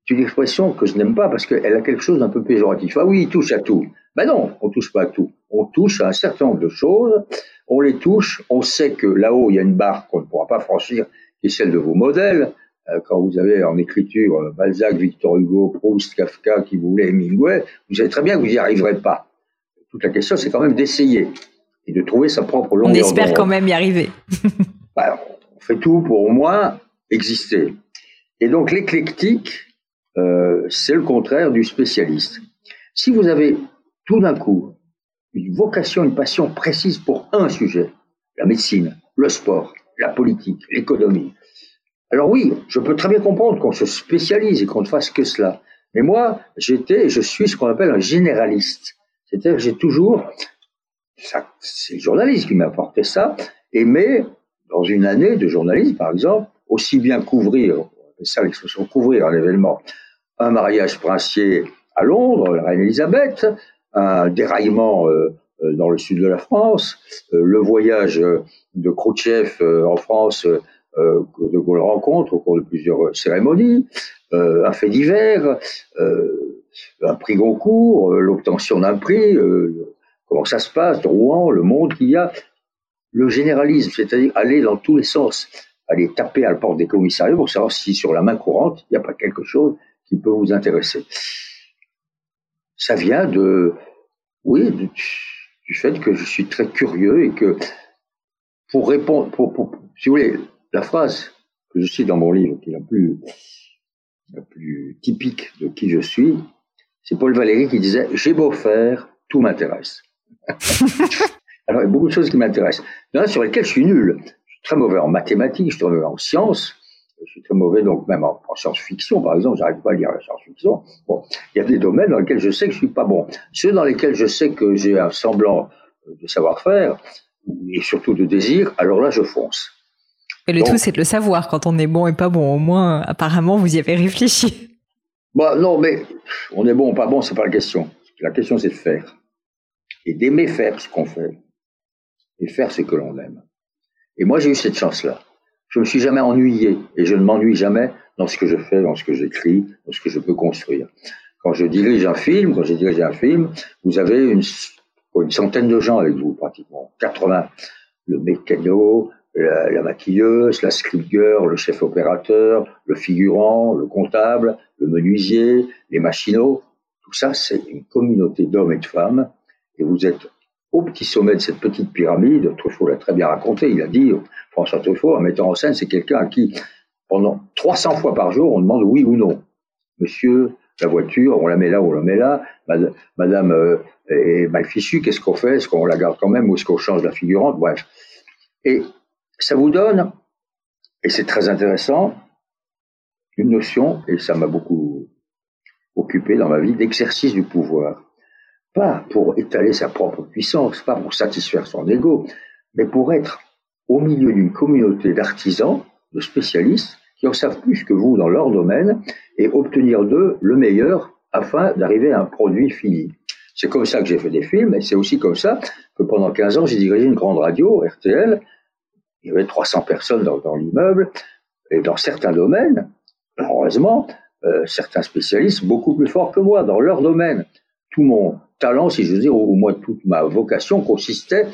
C'est une expression que je n'aime pas parce qu'elle a quelque chose d'un peu péjoratif. Ah oui, il touche à tout. Ben non, on touche pas à tout. On touche à un certain nombre de choses. On les touche. On sait que là-haut, il y a une barre qu'on ne pourra pas franchir, qui est celle de vos modèles. Euh, quand vous avez en écriture euh, Balzac, Victor Hugo, Proust, Kafka, qui vous voulez, Hemingway, vous savez très bien que vous n'y arriverez pas. Toute la question, c'est quand même d'essayer et de trouver sa propre longueur On espère quand même y arriver. Ben, on fait tout pour au moins exister. Et donc l'éclectique, euh, c'est le contraire du spécialiste. Si vous avez tout d'un coup une vocation, une passion précise pour un sujet, la médecine, le sport, la politique, l'économie, alors oui, je peux très bien comprendre qu'on se spécialise et qu'on ne fasse que cela. Mais moi, j'étais, je suis ce qu'on appelle un généraliste. C'est-à-dire que j'ai toujours, c'est le journaliste qui m'a apporté ça, aimé, dans une année de journalisme, par exemple, aussi bien couvrir, c'est ça l'expression couvrir un événement, un mariage princier à Londres, la reine Elisabeth, un déraillement euh, euh, dans le sud de la France, euh, le voyage de Khrouchtchev en France que De Gaulle rencontre au cours de plusieurs cérémonies, euh, un fait divers, euh, un prix Goncourt, l'obtention d'un prix, comment ça se passe, Rouen, le monde qu'il y a, le généralisme, c'est-à-dire aller dans tous les sens, aller taper à la porte des commissariats pour savoir si sur la main courante, il n'y a pas quelque chose qui peut vous intéresser. Ça vient de, oui, du, fait que je suis très curieux et que pour répondre, si vous voulez, la phrase que je cite dans mon livre, qui est la plus, la plus typique de qui je suis, c'est Paul Valéry qui disait J'ai beau faire, tout m'intéresse. Alors, il y a beaucoup de choses qui m'intéressent. Il y en a sur lesquelles je suis nul. Je suis très mauvais en mathématiques, je suis très mauvais en sciences, je suis très mauvais donc même en, science-fiction, par exemple, j'arrive pas à lire la science-fiction. Bon, il y a des domaines dans lesquels je sais que je suis pas bon. Ceux dans lesquels je sais que j'ai un semblant de savoir-faire, et surtout de désir, alors là, je fonce. Et le tout, c'est de le savoir quand on est bon et pas bon. Au moins, apparemment, vous y avez réfléchi. Bah, non, mais on est bon ou pas bon, c'est pas la question. La question, c'est de faire. Et d'aimer faire ce qu'on fait. Et faire ce que l'on aime. Et moi, j'ai eu cette chance-là. Je me suis jamais ennuyé. Et je ne m'ennuie jamais dans ce que je fais, dans ce que j'écris, dans ce que je peux construire. Quand je dirige un film, quand j'ai dirigé un film, vous avez une, une centaine de gens avec vous, pratiquement. 80. Le mécano, la, maquilleuse, la script girl, le chef opérateur, le figurant, le comptable, le menuisier, les machinaux. Tout ça, c'est une communauté d'hommes et de femmes. Et vous êtes au petit sommet de cette petite pyramide. Truffaut l'a très bien raconté. Il a dit, François Truffaut, en mettant en scène, c'est quelqu'un à qui, pendant 300 fois par jour, on demande oui ou non. Monsieur, la voiture, on la met là on la met là. Madame euh, est mal fichue, qu'est-ce qu'on fait? Est-ce qu'on la garde quand même ou est-ce qu'on change la figurante? Bref. Et ça vous donne, et c'est très intéressant, une notion, et ça m'a beaucoup occupé dans ma vie, d'exercice du pouvoir. Pas pour étaler sa propre puissance, pas pour satisfaire son ego, mais pour être au milieu d'une communauté d'artisans, de spécialistes, qui en savent plus que vous dans leur domaine, et obtenir d'eux le meilleur afin d'arriver à un produit fini. C'est comme ça que j'ai fait des films, et c'est aussi comme ça que pendant 15 ans, j'ai dirigé une grande radio, RTL, il y avait 300 personnes dans, l'immeuble, et dans certains domaines, heureusement, euh, certains spécialistes beaucoup plus forts que moi dans leur domaine. Tout mon talent, si je veux dire, au moins toute ma vocation consistait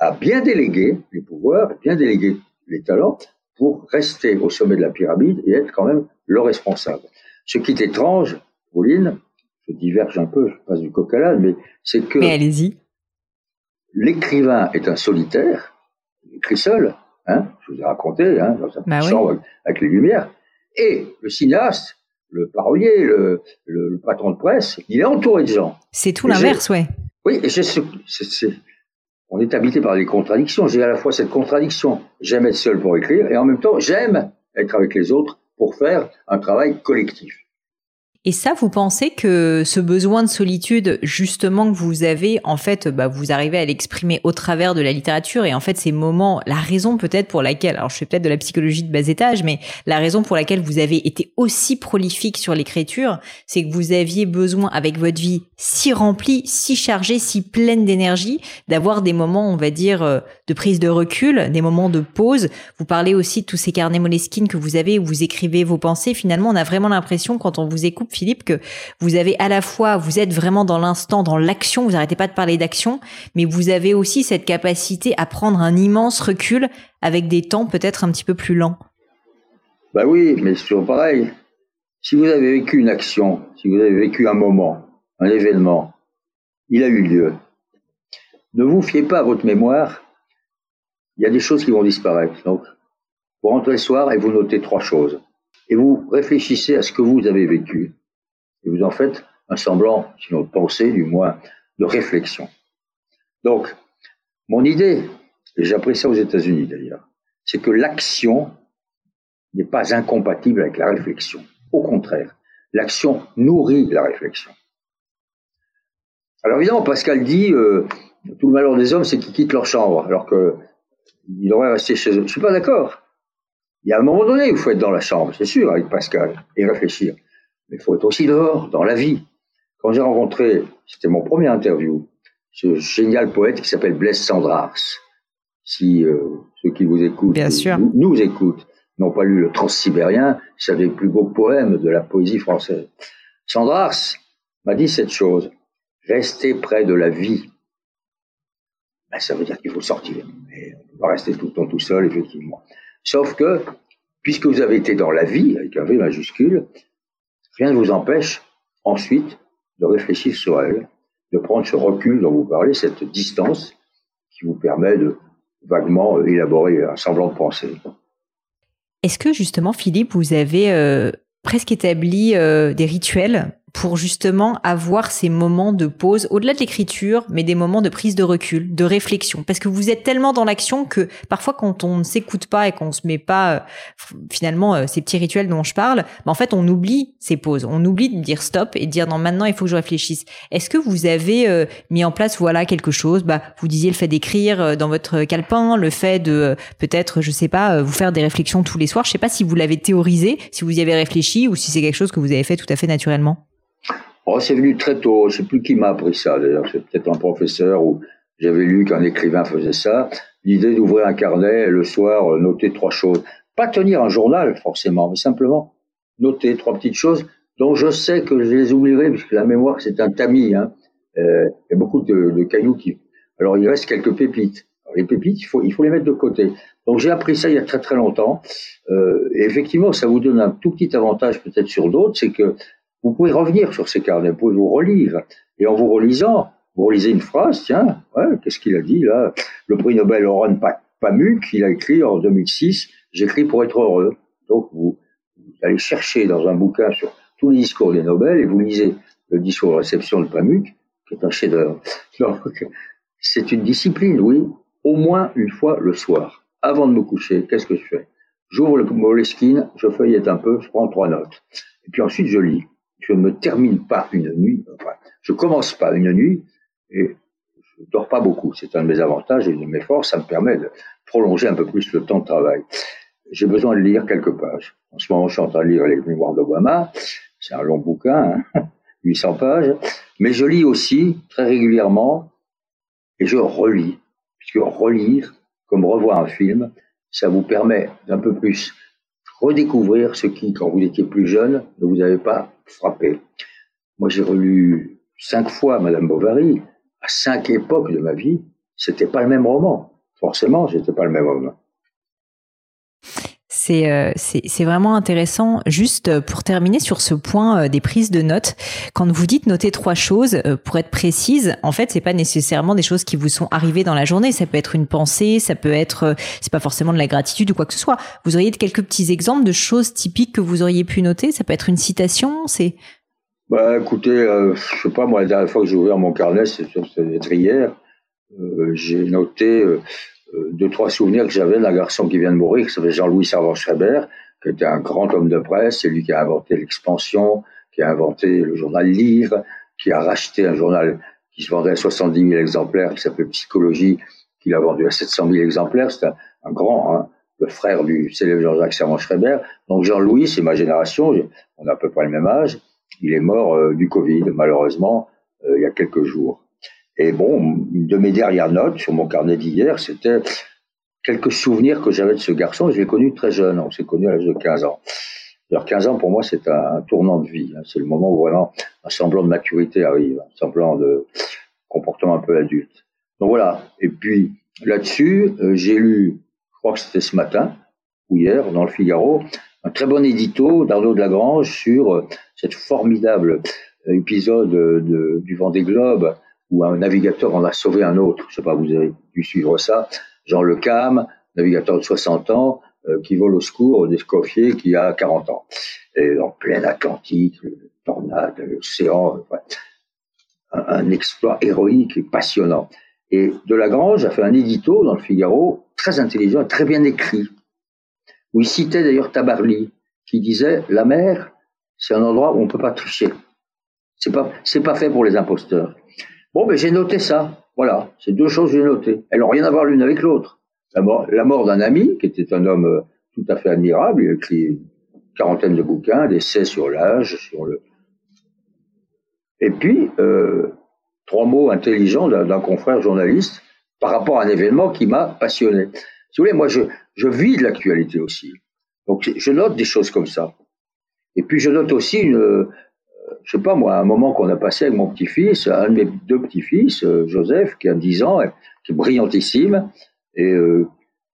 à bien déléguer les pouvoirs, bien déléguer les talents pour rester au sommet de la pyramide et être quand même le responsable. Ce qui est étrange, Pauline, je diverge un peu, je passe du coq à l'âne, mais c'est que l'écrivain est un solitaire, il écrit seul, Hein, je vous ai raconté, hein, dans sa bah chambre avec les lumières. Et le cinéaste, le parolier, le, le, patron de presse, il est entouré de gens. C'est tout l'inverse, ouais. Oui, et c'est, on est habité par les contradictions. J'ai à la fois cette contradiction, j'aime être seul pour écrire, et en même temps, j'aime être avec les autres pour faire un travail collectif. Et ça, vous pensez que ce besoin de solitude, justement, que vous avez, en fait, bah, vous arrivez à l'exprimer au travers de la littérature et en fait, ces moments, la raison peut-être pour laquelle, alors je fais peut-être de la psychologie de bas étage, mais la raison pour laquelle vous avez été aussi prolifique sur l'écriture, c'est que vous aviez besoin, avec votre vie si remplie, si chargée, si pleine d'énergie, d'avoir des moments, on va dire, euh, de prise de recul, des moments de pause. Vous parlez aussi de tous ces carnets Moleskine que vous avez où vous écrivez vos pensées. Finalement, on a vraiment l'impression, quand on vous écoute, Philippe, que vous avez à la fois, vous êtes vraiment dans l'instant, dans l'action, vous n'arrêtez pas de parler d'action, mais vous avez aussi cette capacité à prendre un immense recul avec des temps peut-être un petit peu plus lents. Bah oui, mais c'est toujours pareil. Si vous avez vécu une action, si vous avez vécu un moment, un événement, il a eu lieu. Ne vous fiez pas à votre mémoire. Il y a des choses qui vont disparaître. Donc, vous rentrez le soir et vous notez trois choses. Et vous réfléchissez à ce que vous avez vécu et vous en faites un semblant, sinon de pensée, du moins de réflexion. Donc, mon idée, et j'ai ça aux États-Unis d'ailleurs, c'est que l'action n'est pas incompatible avec la réflexion. Au contraire, l'action nourrit la réflexion. Alors évidemment, Pascal dit euh, tout le malheur des hommes, c'est qu'ils quittent leur chambre, alors qu'ils devraient rester chez eux. Je ne suis pas d'accord. Il y a un moment donné il faut être dans la chambre, c'est sûr, avec Pascal, et réfléchir. Mais il faut être aussi dehors, dans la vie. Quand j'ai rencontré, c'était mon premier interview, ce génial poète qui s'appelle Blaise Sandrars. Si euh, ceux qui vous écoutent, Nous, écoutent, n'ont pas lu le Transsibérien, c'est un des plus beaux poèmes de la poésie française. Sandrars m'a dit cette chose rester près de la vie. Ben, ça veut dire qu'il faut sortir. Mais on ne peut pas rester tout le temps tout seul, effectivement. Sauf que, puisque vous avez été dans la vie, avec un V majuscule, rien ne vous empêche ensuite de réfléchir sur elle, de prendre ce recul dont vous parlez, cette distance qui vous permet de vaguement élaborer un semblant de pensée. Est-ce que justement, Philippe, vous avez euh, presque établi euh, des rituels pour justement avoir ces moments de pause, au-delà de l'écriture, mais des moments de prise de recul, de réflexion. Parce que vous êtes tellement dans l'action que parfois quand on ne s'écoute pas et qu'on se met pas euh, finalement euh, ces petits rituels dont je parle, bah, en fait on oublie ces pauses, on oublie de dire stop et de dire non maintenant il faut que je réfléchisse. Est-ce que vous avez euh, mis en place voilà quelque chose? Bah vous disiez le fait d'écrire dans votre calepin, le fait de peut-être je sais pas vous faire des réflexions tous les soirs. Je sais pas si vous l'avez théorisé, si vous y avez réfléchi ou si c'est quelque chose que vous avez fait tout à fait naturellement. Oh, c'est venu très tôt. Je sais plus qui m'a appris ça. D'ailleurs, c'est peut-être un professeur ou j'avais lu qu'un écrivain faisait ça. L'idée d'ouvrir un carnet le soir, euh, noter trois choses. Pas tenir un journal forcément, mais simplement noter trois petites choses dont je sais que je les oublierai puisque la mémoire c'est un tamis. Hein. Euh, il y a beaucoup de, de, cailloux qui. Alors il reste quelques pépites. les pépites, il faut, il faut les mettre de côté. Donc j'ai appris ça il y a très très longtemps. Euh, et effectivement, ça vous donne un tout petit avantage peut-être sur d'autres, c'est que vous pouvez revenir sur ces carnets, vous pouvez vous relire. Et en vous relisant, vous relisez une phrase, tiens, ouais, qu'est-ce qu'il a dit là? Le prix Nobel Oran Pamuk, il a écrit en 2006, j'écris pour être heureux. Donc vous, allez chercher dans un bouquin sur tous les discours des Nobel et vous lisez le discours de réception de Pamuk, qui est un chef-d'œuvre. Donc c'est une discipline, oui, au moins une fois le soir. Avant de me coucher, qu'est-ce que je fais? J'ouvre le Moleskine, je feuillette un peu, je prends trois notes. Et puis ensuite, je lis je ne termine pas une nuit, enfin, je commence pas une nuit et je dors pas beaucoup. C'est un de mes avantages et une de mes forces. Ça me permet de prolonger un peu plus le temps de travail. J'ai besoin de lire quelques pages. En ce moment, je suis en train de lire les Mémoires d'Obama. C'est un long bouquin, 800 hein, pages. Mais je lis aussi très régulièrement et je relis. Puisque relire, comme revoir un film, ça vous permet d'un peu plus redécouvrir ce qui, quand vous étiez plus jeune, ne vous avait pas frappé. Moi, j'ai relu cinq fois Madame Bovary, à cinq époques de ma vie. C'était pas le même roman. Forcément, j'étais pas le même homme. Euh, c'est c'est vraiment intéressant. Juste pour terminer sur ce point euh, des prises de notes, quand vous dites noter trois choses, euh, pour être précise, en fait, c'est pas nécessairement des choses qui vous sont arrivées dans la journée. Ça peut être une pensée, ça peut être, c'est pas forcément de la gratitude ou quoi que ce soit. Vous auriez quelques petits exemples de choses typiques que vous auriez pu noter? Ça peut être une citation, c'est. Bah, écoutez, je sais pas moi, la dernière fois que j'ai ouvert mon carnet, c'était hier. j'ai noté euh, deux, trois souvenirs que j'avais d'un garçon qui vient de mourir, qui s'appelait Jean-Louis Servan-Schreiber, qui était un grand homme de presse, c'est lui qui a inventé l'expansion, qui a inventé le journal Lire, qui a racheté un journal qui se vendait à 70 000 exemplaires, qui s'appelait Psychologie, qu'il a vendu à 700 000 exemplaires. C'est un, grand, hein, le frère du célèbre Jean-Jacques Servan-Schreiber. Donc Jean-Louis, c'est ma génération, on a à peu près le même âge. Il est mort euh, du Covid, malheureusement, euh, il y a quelques jours. Et bon, une de mes dernières notes sur mon carnet d'hier, c'était quelques souvenirs que j'avais de ce garçon. Je l'ai connu très jeune, on s'est connu à l'âge de 15 ans. Alors 15 ans, pour moi, c'est un, tournant de vie. Hein. C'est le moment où vraiment un semblant de maturité arrive, un semblant de comportement un peu adulte. Donc voilà. Et puis là-dessus, euh, j'ai lu, je crois que c'était ce matin ou hier, dans le Figaro, un très bon édito d'Arnaud de Lagrange sur euh, cette formidable euh, épisode de, du Vendée Globe où un navigateur en a sauvé un autre. Je sais pas, vous avez dû suivre ça. Jean Le Cam, navigateur de 60 ans, euh, qui vole au secours d'Escoffier qui a 40 ans. Et en plein Atlantique, tornade, l'océan, un, un, exploit héroïque et passionnant. Et De Lagrange a fait un édito dans le Figaro, très intelligent, très bien écrit, où il citait d'ailleurs Tabarly, qui disait la mer, c'est un endroit où on peut pas tricher. C'est pas, c'est pas fait pour les imposteurs. Bon, ben j'ai noté ça. Voilà, c'est deux choses que j'ai notées. Elles n'ont rien à voir l'une avec l'autre la mort, d'un ami, qui était un homme euh, tout à fait admirable. Il a écrit une quarantaine de bouquins, des essais sur l'âge, sur le. Et puis, euh, trois mots intelligents d'un confrère journaliste par rapport à un événement qui m'a passionné. Si vous voulez, moi, je, je vis de l'actualité aussi. Donc, je note des choses comme ça. Et puis, je note aussi une, je sais pas moi, un moment qu'on a passé avec mon petit-fils, un de mes deux petits-fils, Joseph, qui a 10 ans, qui est brillantissime, et euh,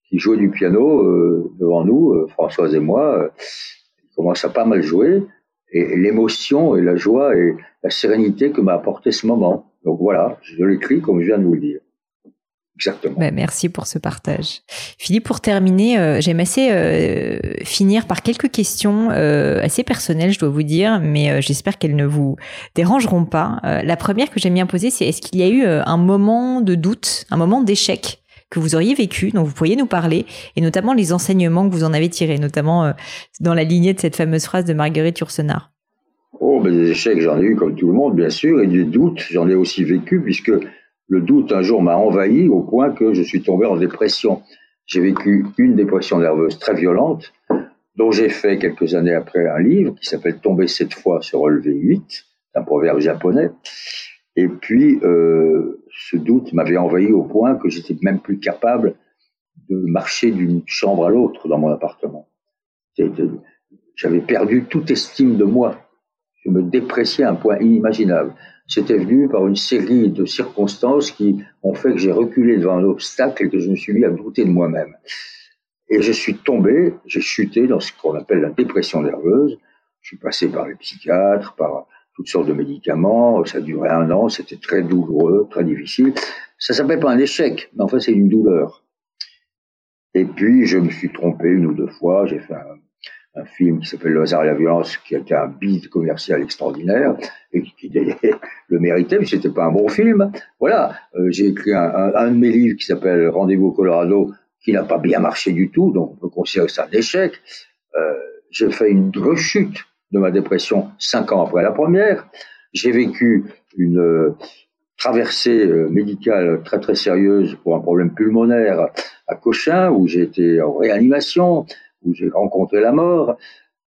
qui jouait du piano euh, devant nous, euh, Françoise et moi. il commence à pas mal jouer et, l'émotion et la joie et la sérénité que m'a apporté ce moment. Donc voilà, je l'écris comme je viens de vous le dire. Exactement. Ben, merci pour ce partage. Philippe, pour terminer, j'aime assez finir par quelques questions assez personnelles, je dois vous dire, mais j'espère qu'elles ne vous dérangeront pas. la première que j'aime bien poser, c'est est-ce qu'il y a eu un moment de doute, un moment d'échec que vous auriez vécu, dont vous pourriez nous parler, et notamment les enseignements que vous en avez tirés, notamment euh, dans la lignée de cette fameuse phrase de Marguerite Yourcenar? Oh, ben des échecs, j'en ai eu comme tout le monde, bien sûr, et des doutes, j'en ai aussi vécu, puisque le doute un jour m'a envahi au point que je suis tombé en dépression. J'ai vécu une dépression nerveuse très violente, dont j'ai fait quelques années après un livre qui s'appelle Tomber cette fois se relever 8, un proverbe japonais. Et puis, euh, ce doute m'avait envahi au point que j'étais même plus capable de marcher d'une chambre à l'autre dans mon appartement. J'avais perdu toute estime de moi. Je me dépréciais à un point inimaginable. C'était venu par une série de circonstances qui ont fait que j'ai reculé devant un obstacle et que je me suis mis à douter de moi-même. Et je suis tombé, j'ai chuté dans ce qu'on appelle la dépression nerveuse. Je suis passé par les psychiatres, par toutes sortes de médicaments. Ça duré un an, c'était très douloureux, très difficile. Ça s'appelle pas un échec, mais en fait c'est une douleur. Et puis je me suis trompé une ou deux fois. J'ai fait un, film qui s'appelle Le hasard et la violence, qui a été un beat commercial extraordinaire et qui, le méritait, mais c'était pas un bon film. Voilà, euh, j'ai écrit un, de mes livres qui s'appelle Rendez-vous au Colorado, qui n'a pas bien marché du tout, donc on peut considérer ça un échec. Euh, j'ai fait une rechute de ma dépression cinq ans après la première. J'ai vécu une euh, traversée médicale très très sérieuse pour un problème pulmonaire à Cochin, où j'ai été en réanimation, où j'ai rencontré la mort.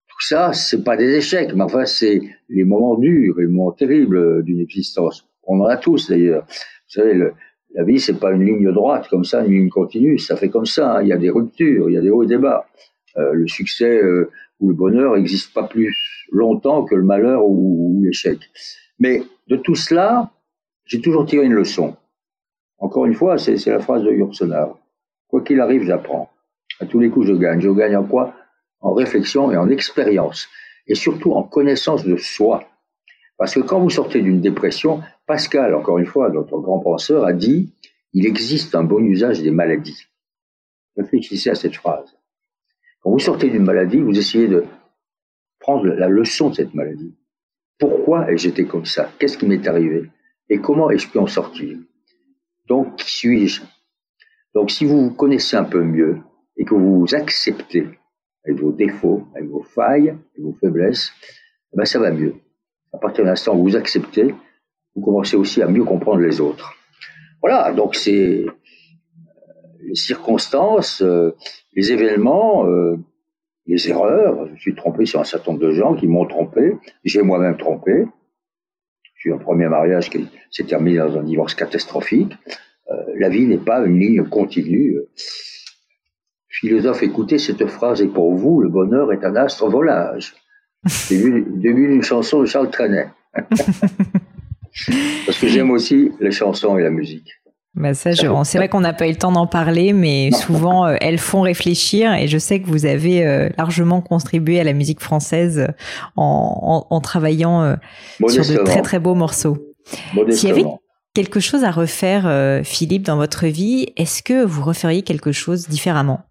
Tout ça, c'est pas des échecs, mais enfin, c'est les moments durs, les moments terribles d'une existence. On en a tous d'ailleurs. Vous savez, la vie, c'est pas une ligne droite comme ça, une ligne continue. Ça fait comme ça. Hein. Il y a des ruptures, il y a des hauts et des bas. Euh, le succès ou le bonheur n'existe pas plus longtemps que le malheur ou, l'échec. Mais de tout cela, j'ai toujours tiré une leçon. Encore une fois, c'est la phrase de Yourcenar. Quoi qu'il arrive, j'apprends. À tous les coups, je gagne. Je gagne en quoi? En réflexion et en expérience. Et surtout en connaissance de soi. Parce que quand vous sortez d'une dépression, Pascal, encore une fois, notre grand penseur, a dit il existe un bon usage des maladies. Réfléchissez à cette phrase. Quand vous sortez d'une maladie, vous essayez de prendre la leçon de cette maladie. Pourquoi ai-je été comme ça? Qu'est-ce qui m'est arrivé? Et comment ai-je pu en sortir? Donc, qui suis-je? Donc, si vous vous connaissez un peu mieux et que vous acceptez avec vos défauts, avec vos failles, avec vos faiblesses, eh ben ça va mieux. À partir de l'instant où vous acceptez, vous commencez aussi à mieux comprendre les autres. Voilà, donc c'est les circonstances, euh, les événements, euh, les erreurs. Je suis trompé sur un certain nombre de gens qui m'ont trompé. J'ai moi-même trompé. J'ai eu un premier mariage qui s'est terminé dans un divorce catastrophique. Euh, la vie n'est pas une ligne continue. Philosophe, écoutez cette phrase et pour vous, le bonheur est un astre volage. Début, début d'une chanson de Charles Trenet. Parce que j'aime aussi les chansons et la musique. Bah ça, c'est vrai qu'on n'a pas eu le temps d'en parler, mais souvent euh, elles font réfléchir. Et je sais que vous avez euh, largement contribué à la musique française en, en, travaillant euh, sur de très très beaux morceaux. S'il y avait quelque chose à refaire, Philippe, dans votre vie, est-ce que vous referiez quelque chose différemment?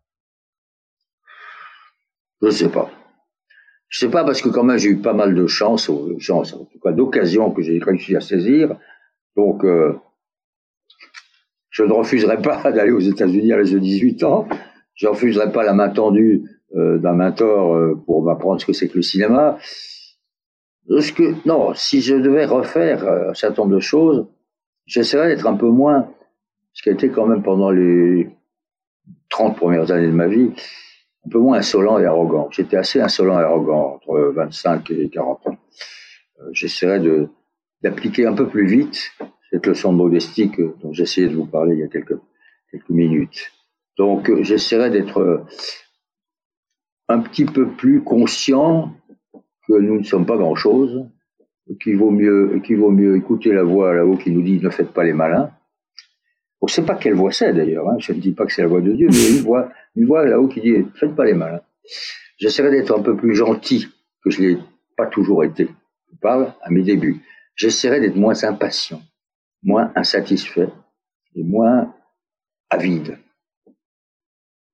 Je ne sais pas. Je ne sais pas parce que quand même j'ai eu pas mal de chance, chance en tout cas d'occasions que j'ai réussi à saisir. Donc je ne refuserai pas d'aller aux États-Unis à l'âge de 18 ans. Je ne refuserai pas la main tendue euh, d'un mentor euh, pour m'apprendre ce que c'est que le cinéma. Parce que, non, si je devais refaire euh, un certain nombre de choses, j'essaierais d'être un peu moins, ce qui a été quand même pendant les 30 premières années de ma vie, un peu moins insolent et arrogant. J'étais assez insolent et arrogant entre 25 et 40 ans. J'essaierais de d'appliquer un peu plus vite cette leçon de modestie dont j'essayais de vous parler il y a quelques, quelques minutes. Donc euh, j'essaierai d'être euh, un petit peu plus conscient que nous ne sommes pas grand-chose, qu'il vaut mieux, qu'il vaut mieux écouter la voix là-haut qui nous dit ne faites pas les malins. On ne sait pas quelle voix c'est d'ailleurs, hein. je ne dis pas que c'est la voix de Dieu, mais une voix, une voix là-haut qui dit faites pas les malins. J'essaierai d'être un peu plus gentil que je l'ai pas toujours été. Je parle à mes débuts. J'essaierai d'être moins impatient moins insatisfait et moins avide.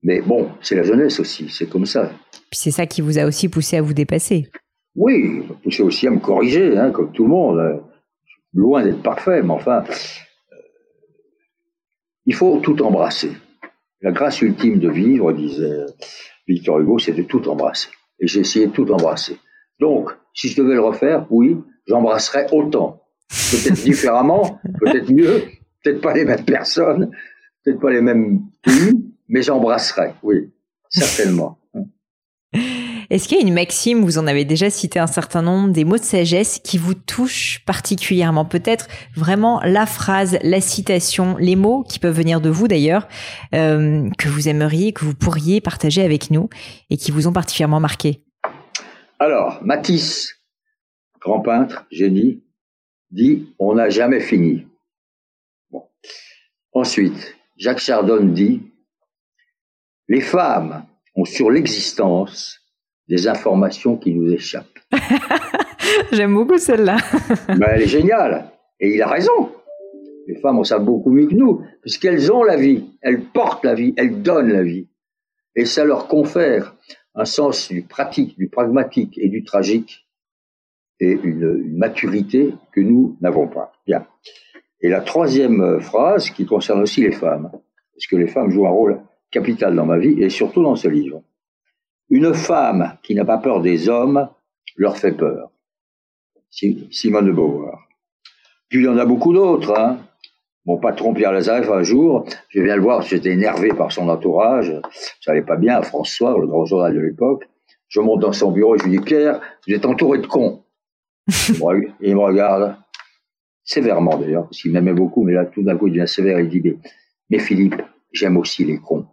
Mais bon, c'est la jeunesse aussi, c'est comme ça. Puis c'est ça qui vous a aussi poussé à vous dépasser. Oui, poussé aussi à me corriger, hein, comme tout le monde. Loin d'être parfait, mais enfin, il faut tout embrasser. La grâce ultime de vivre, disait Victor Hugo, c'est de tout embrasser. Et j'ai essayé de tout embrasser. Donc, si je devais le refaire, oui, j'embrasserais autant peut-être différemment, peut-être mieux, peut-être pas les mêmes personnes, peut-être pas les mêmes pays, mais j'embrasserai, oui, certainement. Est-ce qu'il y a une maxime, vous en avez déjà cité un certain nombre, des mots de sagesse qui vous touchent particulièrement? Peut-être vraiment la phrase, la citation, les mots qui peuvent venir de vous d'ailleurs, euh, que vous aimeriez, que vous pourriez partager avec nous et qui vous ont particulièrement marqué? Alors, Matisse, grand peintre, génie, dit On n'a jamais fini. Ensuite, Jacques Chardon dit Les femmes ont sur l'existence des informations qui nous échappent. J'aime beaucoup celle-là. ben, elle est géniale. Et il a raison. Les femmes en savent beaucoup mieux que nous, puisqu'elles ont la vie, elles portent la vie, elles donnent la vie. Et ça leur confère un sens du pratique, du pragmatique et du tragique et une, maturité que nous n'avons pas. Bien. Et la troisième phrase qui concerne aussi les femmes, parce que les femmes jouent un rôle capital dans ma vie et surtout dans ce livre. Une femme qui n'a pas peur des hommes leur fait peur. Simone de Beauvoir. Puis il y en a beaucoup d'autres. Hein. Mon patron Pierre Lazareff, un jour, je viens le voir, j'étais énervé par son entourage, ça allait pas bien François, le grand journal de l'époque. Je monte dans son bureau et je lui dis Pierre, vous êtes entouré de cons il me regarde, sévèrement d'ailleurs, parce qu'il m'aimait beaucoup, mais là, tout d'un coup, il devient sévère et il dit, mais, Philippe, j'aime aussi les cons.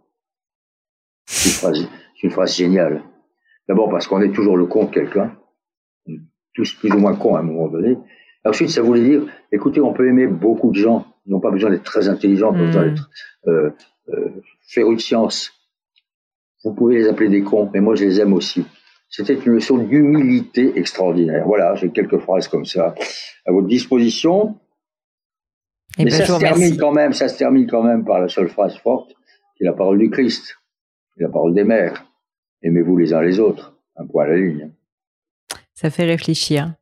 Une phrase géniale. D'abord parce qu'on est toujours le con de quelqu'un, tous plus ou moins cons à un moment donné. Ensuite, ça voulait dire, écoutez, on peut aimer beaucoup de gens, ils n'ont pas besoin d'être très intelligents, pas besoin hmm. d'être euh, euh, férus de science. Vous pouvez les appeler des cons, mais moi je les aime aussi. C'était une leçon d'humilité extraordinaire. Voilà, j'ai quelques phrases comme ça à votre disposition. Et eh Mais ben, ça se termine quand même, ça se termine quand même par la seule phrase forte, qui est la parole du Christ, la parole des mères. Aimez-vous les uns les autres, un point à la ligne. Ça fait réfléchir.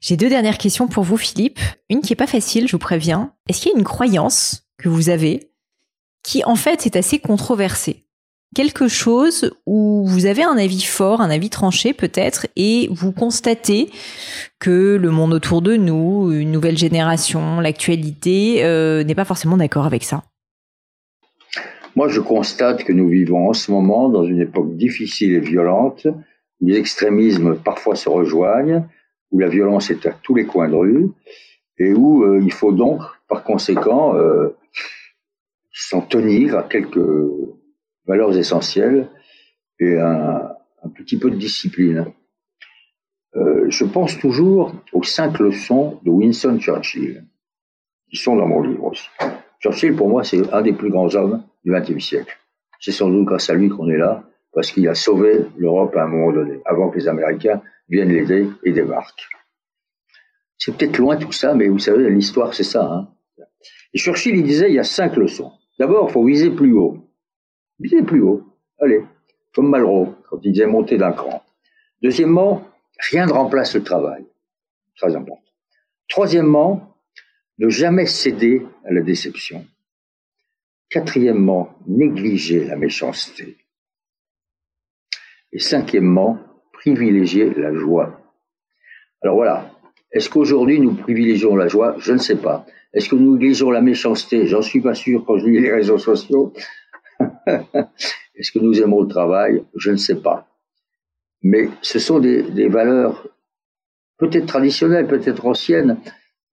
J'ai deux dernières questions pour vous, Philippe. Une qui est pas facile, je vous préviens. Est-ce qu'il y a une croyance que vous avez qui, en fait, est assez controversée? Quelque chose où vous avez un avis fort, un avis tranché peut-être, et vous constatez que le monde autour de nous, une nouvelle génération, l'actualité, euh, n'est pas forcément d'accord avec ça? Moi, je constate que nous vivons en ce moment dans une époque difficile et violente, où les extrémismes parfois se rejoignent, où la violence est à tous les coins de rue, et où euh, il faut donc, par conséquent, euh, s'en tenir à quelques valeurs essentielles et un, petit peu de discipline. Euh, je pense toujours aux cinq leçons de Winston Churchill, qui sont dans mon livre aussi. Churchill, pour moi, c'est un des plus grands hommes du XXe siècle. C'est sans doute grâce à lui qu'on est là, parce qu'il a sauvé l'Europe à un moment donné, avant que les Américains viennent l'aider et débarquent. C'est peut-être loin tout ça, mais vous savez, l'histoire, c'est ça. Hein. Et Churchill, il disait, il y a cinq leçons. D'abord, il faut viser plus haut. Viser plus haut. Allez, comme Malraux, quand il disait monter d'un cran. Deuxièmement, rien ne remplace le travail. Très important. Troisièmement, ne jamais céder à la déception. Quatrièmement, négliger la méchanceté. Et cinquièmement, privilégier la joie. Alors voilà. Est-ce qu'aujourd'hui nous privilégions la joie? Je ne sais pas. Est-ce que nous négligeons la méchanceté? J'en suis pas sûr quand je lis les réseaux sociaux. Est-ce que nous aimons le travail? Je ne sais pas. Mais ce sont des, valeurs peut-être traditionnelles, peut-être anciennes,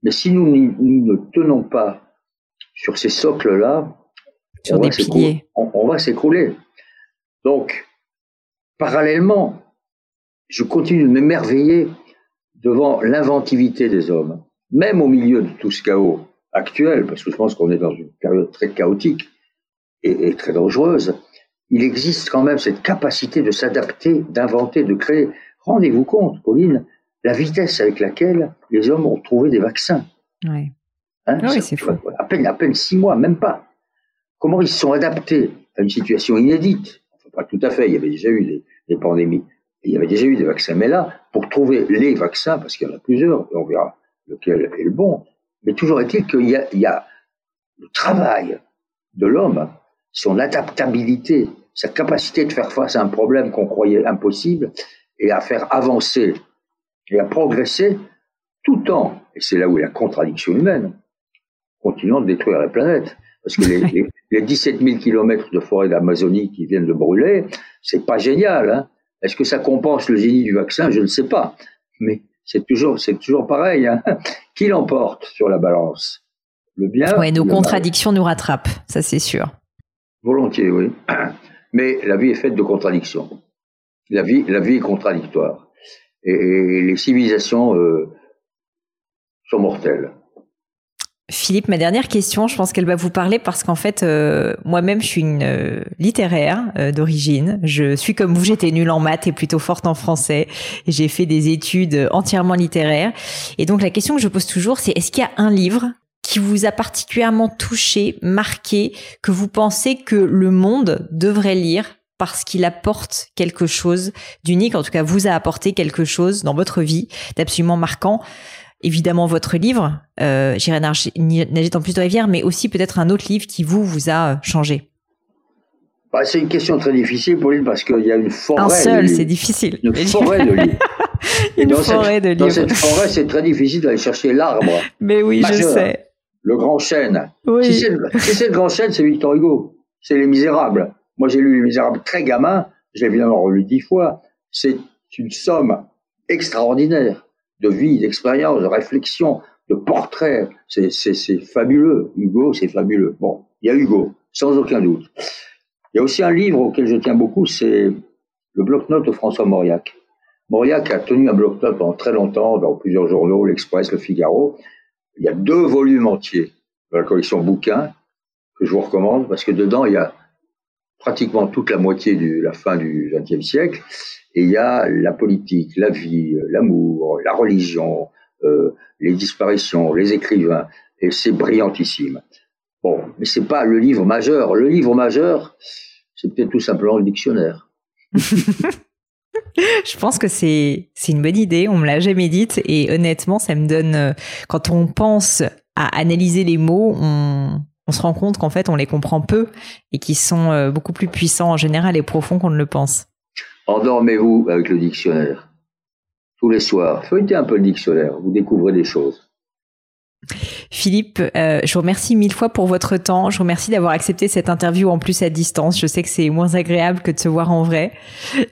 mais si nous, ne tenons pas sur ces socles-là, sur des piliers, on, va s'écrouler. Donc, parallèlement, je continue de m'émerveiller devant l'inventivité des hommes, même au milieu de tout ce chaos actuel, parce que je pense qu'on est dans une période très chaotique et, très dangereuse, il existe quand même cette capacité de s'adapter, d'inventer, de créer. Rendez-vous compte, Pauline, la vitesse avec laquelle les hommes ont trouvé des vaccins. Oui. Hein, ah oui, c'est fou. À peine, à peine six mois, même pas. Comment ils se sont adaptés à une situation inédite? Enfin, pas tout à fait. Il y avait déjà eu des, des pandémies. Il y avait déjà eu des vaccins. Mais là, pour trouver les vaccins, parce qu'il y en a plusieurs, et on verra lequel est le bon, mais toujours est-il qu'il y, y a, le travail de l'homme, son adaptabilité, sa capacité de faire face à un problème qu'on croyait impossible et à faire avancer et à progresser tout en, et c'est là où est la contradiction humaine, continuant de détruire la planète. Parce que les, les, 17 000 kilomètres de forêt d'Amazonie qui viennent de brûler, c'est pas génial. Hein Est-ce que ça compense le génie du vaccin? Je ne sais pas. Mais c'est toujours, c'est toujours pareil. Hein qui l'emporte sur la balance? Le bien Oui, nos contradictions nous rattrapent, ça c'est sûr. Volontiers, oui. Mais la vie est faite de contradictions. La vie, la vie est contradictoire. Et, les civilisations euh, sont mortelles. Philippe, ma dernière question, je pense qu'elle va vous parler parce qu'en fait, euh, moi-même, je suis une euh, littéraire euh, d'origine. Je suis comme vous, j'étais nulle en maths et plutôt forte en français. J'ai fait des études entièrement littéraires. Et donc, la question que je pose toujours, c'est est-ce qu'il y a un livre qui vous a particulièrement touché, marqué, que vous pensez que le monde devrait lire parce qu'il apporte quelque chose d'unique, en tout cas vous a apporté quelque chose dans votre vie d'absolument marquant? Évidemment votre livre, euh, J'irai nager en plus de rivière, mais aussi peut-être un autre livre qui vous, vous a euh, changé. Bah, c'est une question très difficile, Pauline, parce qu'il y a une forêt. Un seul, c'est difficile. Une forêt de livres. une forêt de livres. Dans cette forêt, c'est très difficile d'aller chercher l'arbre. Mais oui, je sais. Le grand chêne. Si c'est le, grand chêne, c'est Victor Hugo. C'est Les Misérables. Moi, j'ai lu Les Misérables très gamin. J'ai évidemment relu dix fois. C'est une somme extraordinaire de vie, d'expérience, de réflexion, de portrait. C'est fabuleux. Hugo, c'est fabuleux. Bon, il y a Hugo, sans aucun doute. Il y a aussi un livre auquel je tiens beaucoup, c'est le bloc-notes de François Mauriac. Mauriac a tenu un bloc-notes pendant très longtemps dans plusieurs journaux, l'Express, le Figaro. Il y a deux volumes entiers de la collection bouquins que je vous recommande parce que dedans il y a pratiquement toute la moitié de la fin du XXe siècle et il y a la politique, la vie, l'amour, la religion, euh, les disparitions, les écrivains, et c'est brillantissime. Bon, mais c'est pas le livre majeur. Le livre majeur, c'est peut-être tout simplement le dictionnaire. Je pense que c'est une bonne idée. On me l'a jamais dite et honnêtement, ça me donne quand on pense à analyser les mots, on on se rend compte qu'en fait on les comprend peu et qu'ils sont euh, beaucoup plus puissants en général et profonds qu'on ne le pense. Endormez-vous avec le dictionnaire. Tous les soirs, feuilletez un peu le dictionnaire, vous découvrez des choses. Philippe, euh, je vous remercie mille fois pour votre temps. Je vous remercie d'avoir accepté cette interview en plus à distance. Je sais que c'est moins agréable que de se voir en vrai,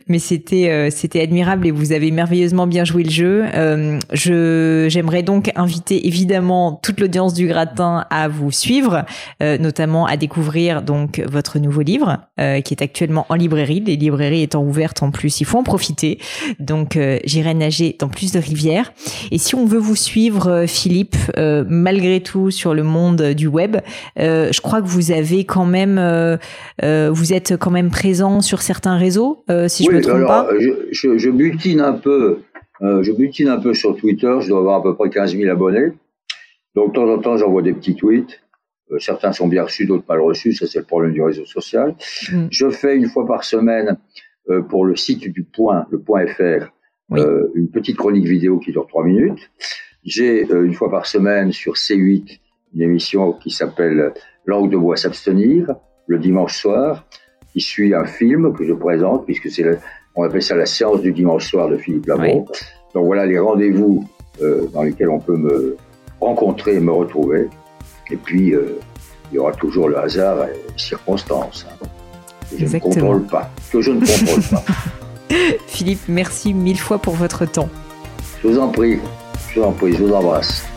mais c'était euh, c'était admirable et vous avez merveilleusement bien joué le jeu. Euh, je j'aimerais donc inviter évidemment toute l'audience du gratin à vous suivre, notamment à découvrir donc votre nouveau livre qui est actuellement en librairie. Les librairies étant ouvertes en plus, il faut en profiter. Donc j'irai nager dans plus de rivières. Et si on veut vous suivre, Philippe malgré tout sur le monde du web. Euh, je crois que vous avez quand même, euh, euh, vous êtes quand même présent sur certains réseaux, si je me trompe pas. Je, je, butine un peu, je butine un peu sur Twitter. Je dois avoir à peu près 15 000 abonnés. Donc de temps en temps, j'envoie des petits tweets. certains sont bien reçus, d'autres mal reçus. Ça, c'est le problème du réseau social. Mm. Je fais une fois par semaine pour le site du Point, le Point FR, une petite chronique vidéo qui dure trois minutes. J'ai euh, une fois par semaine sur C8 une émission qui s'appelle Langue de bois s'abstenir le dimanche soir, qui suit un film que je présente puisque c'est on appelle ça la séance du dimanche soir de Philippe Lamont. Donc voilà les rendez-vous euh, dans lesquels on peut me rencontrer et me retrouver. Et puis euh, il y aura toujours le hasard et les circonstances hein, que je ne contrôle pas, que je ne contrôle pas. Philippe, merci mille fois pour votre temps. Je vous en prie. Je vous embrasse.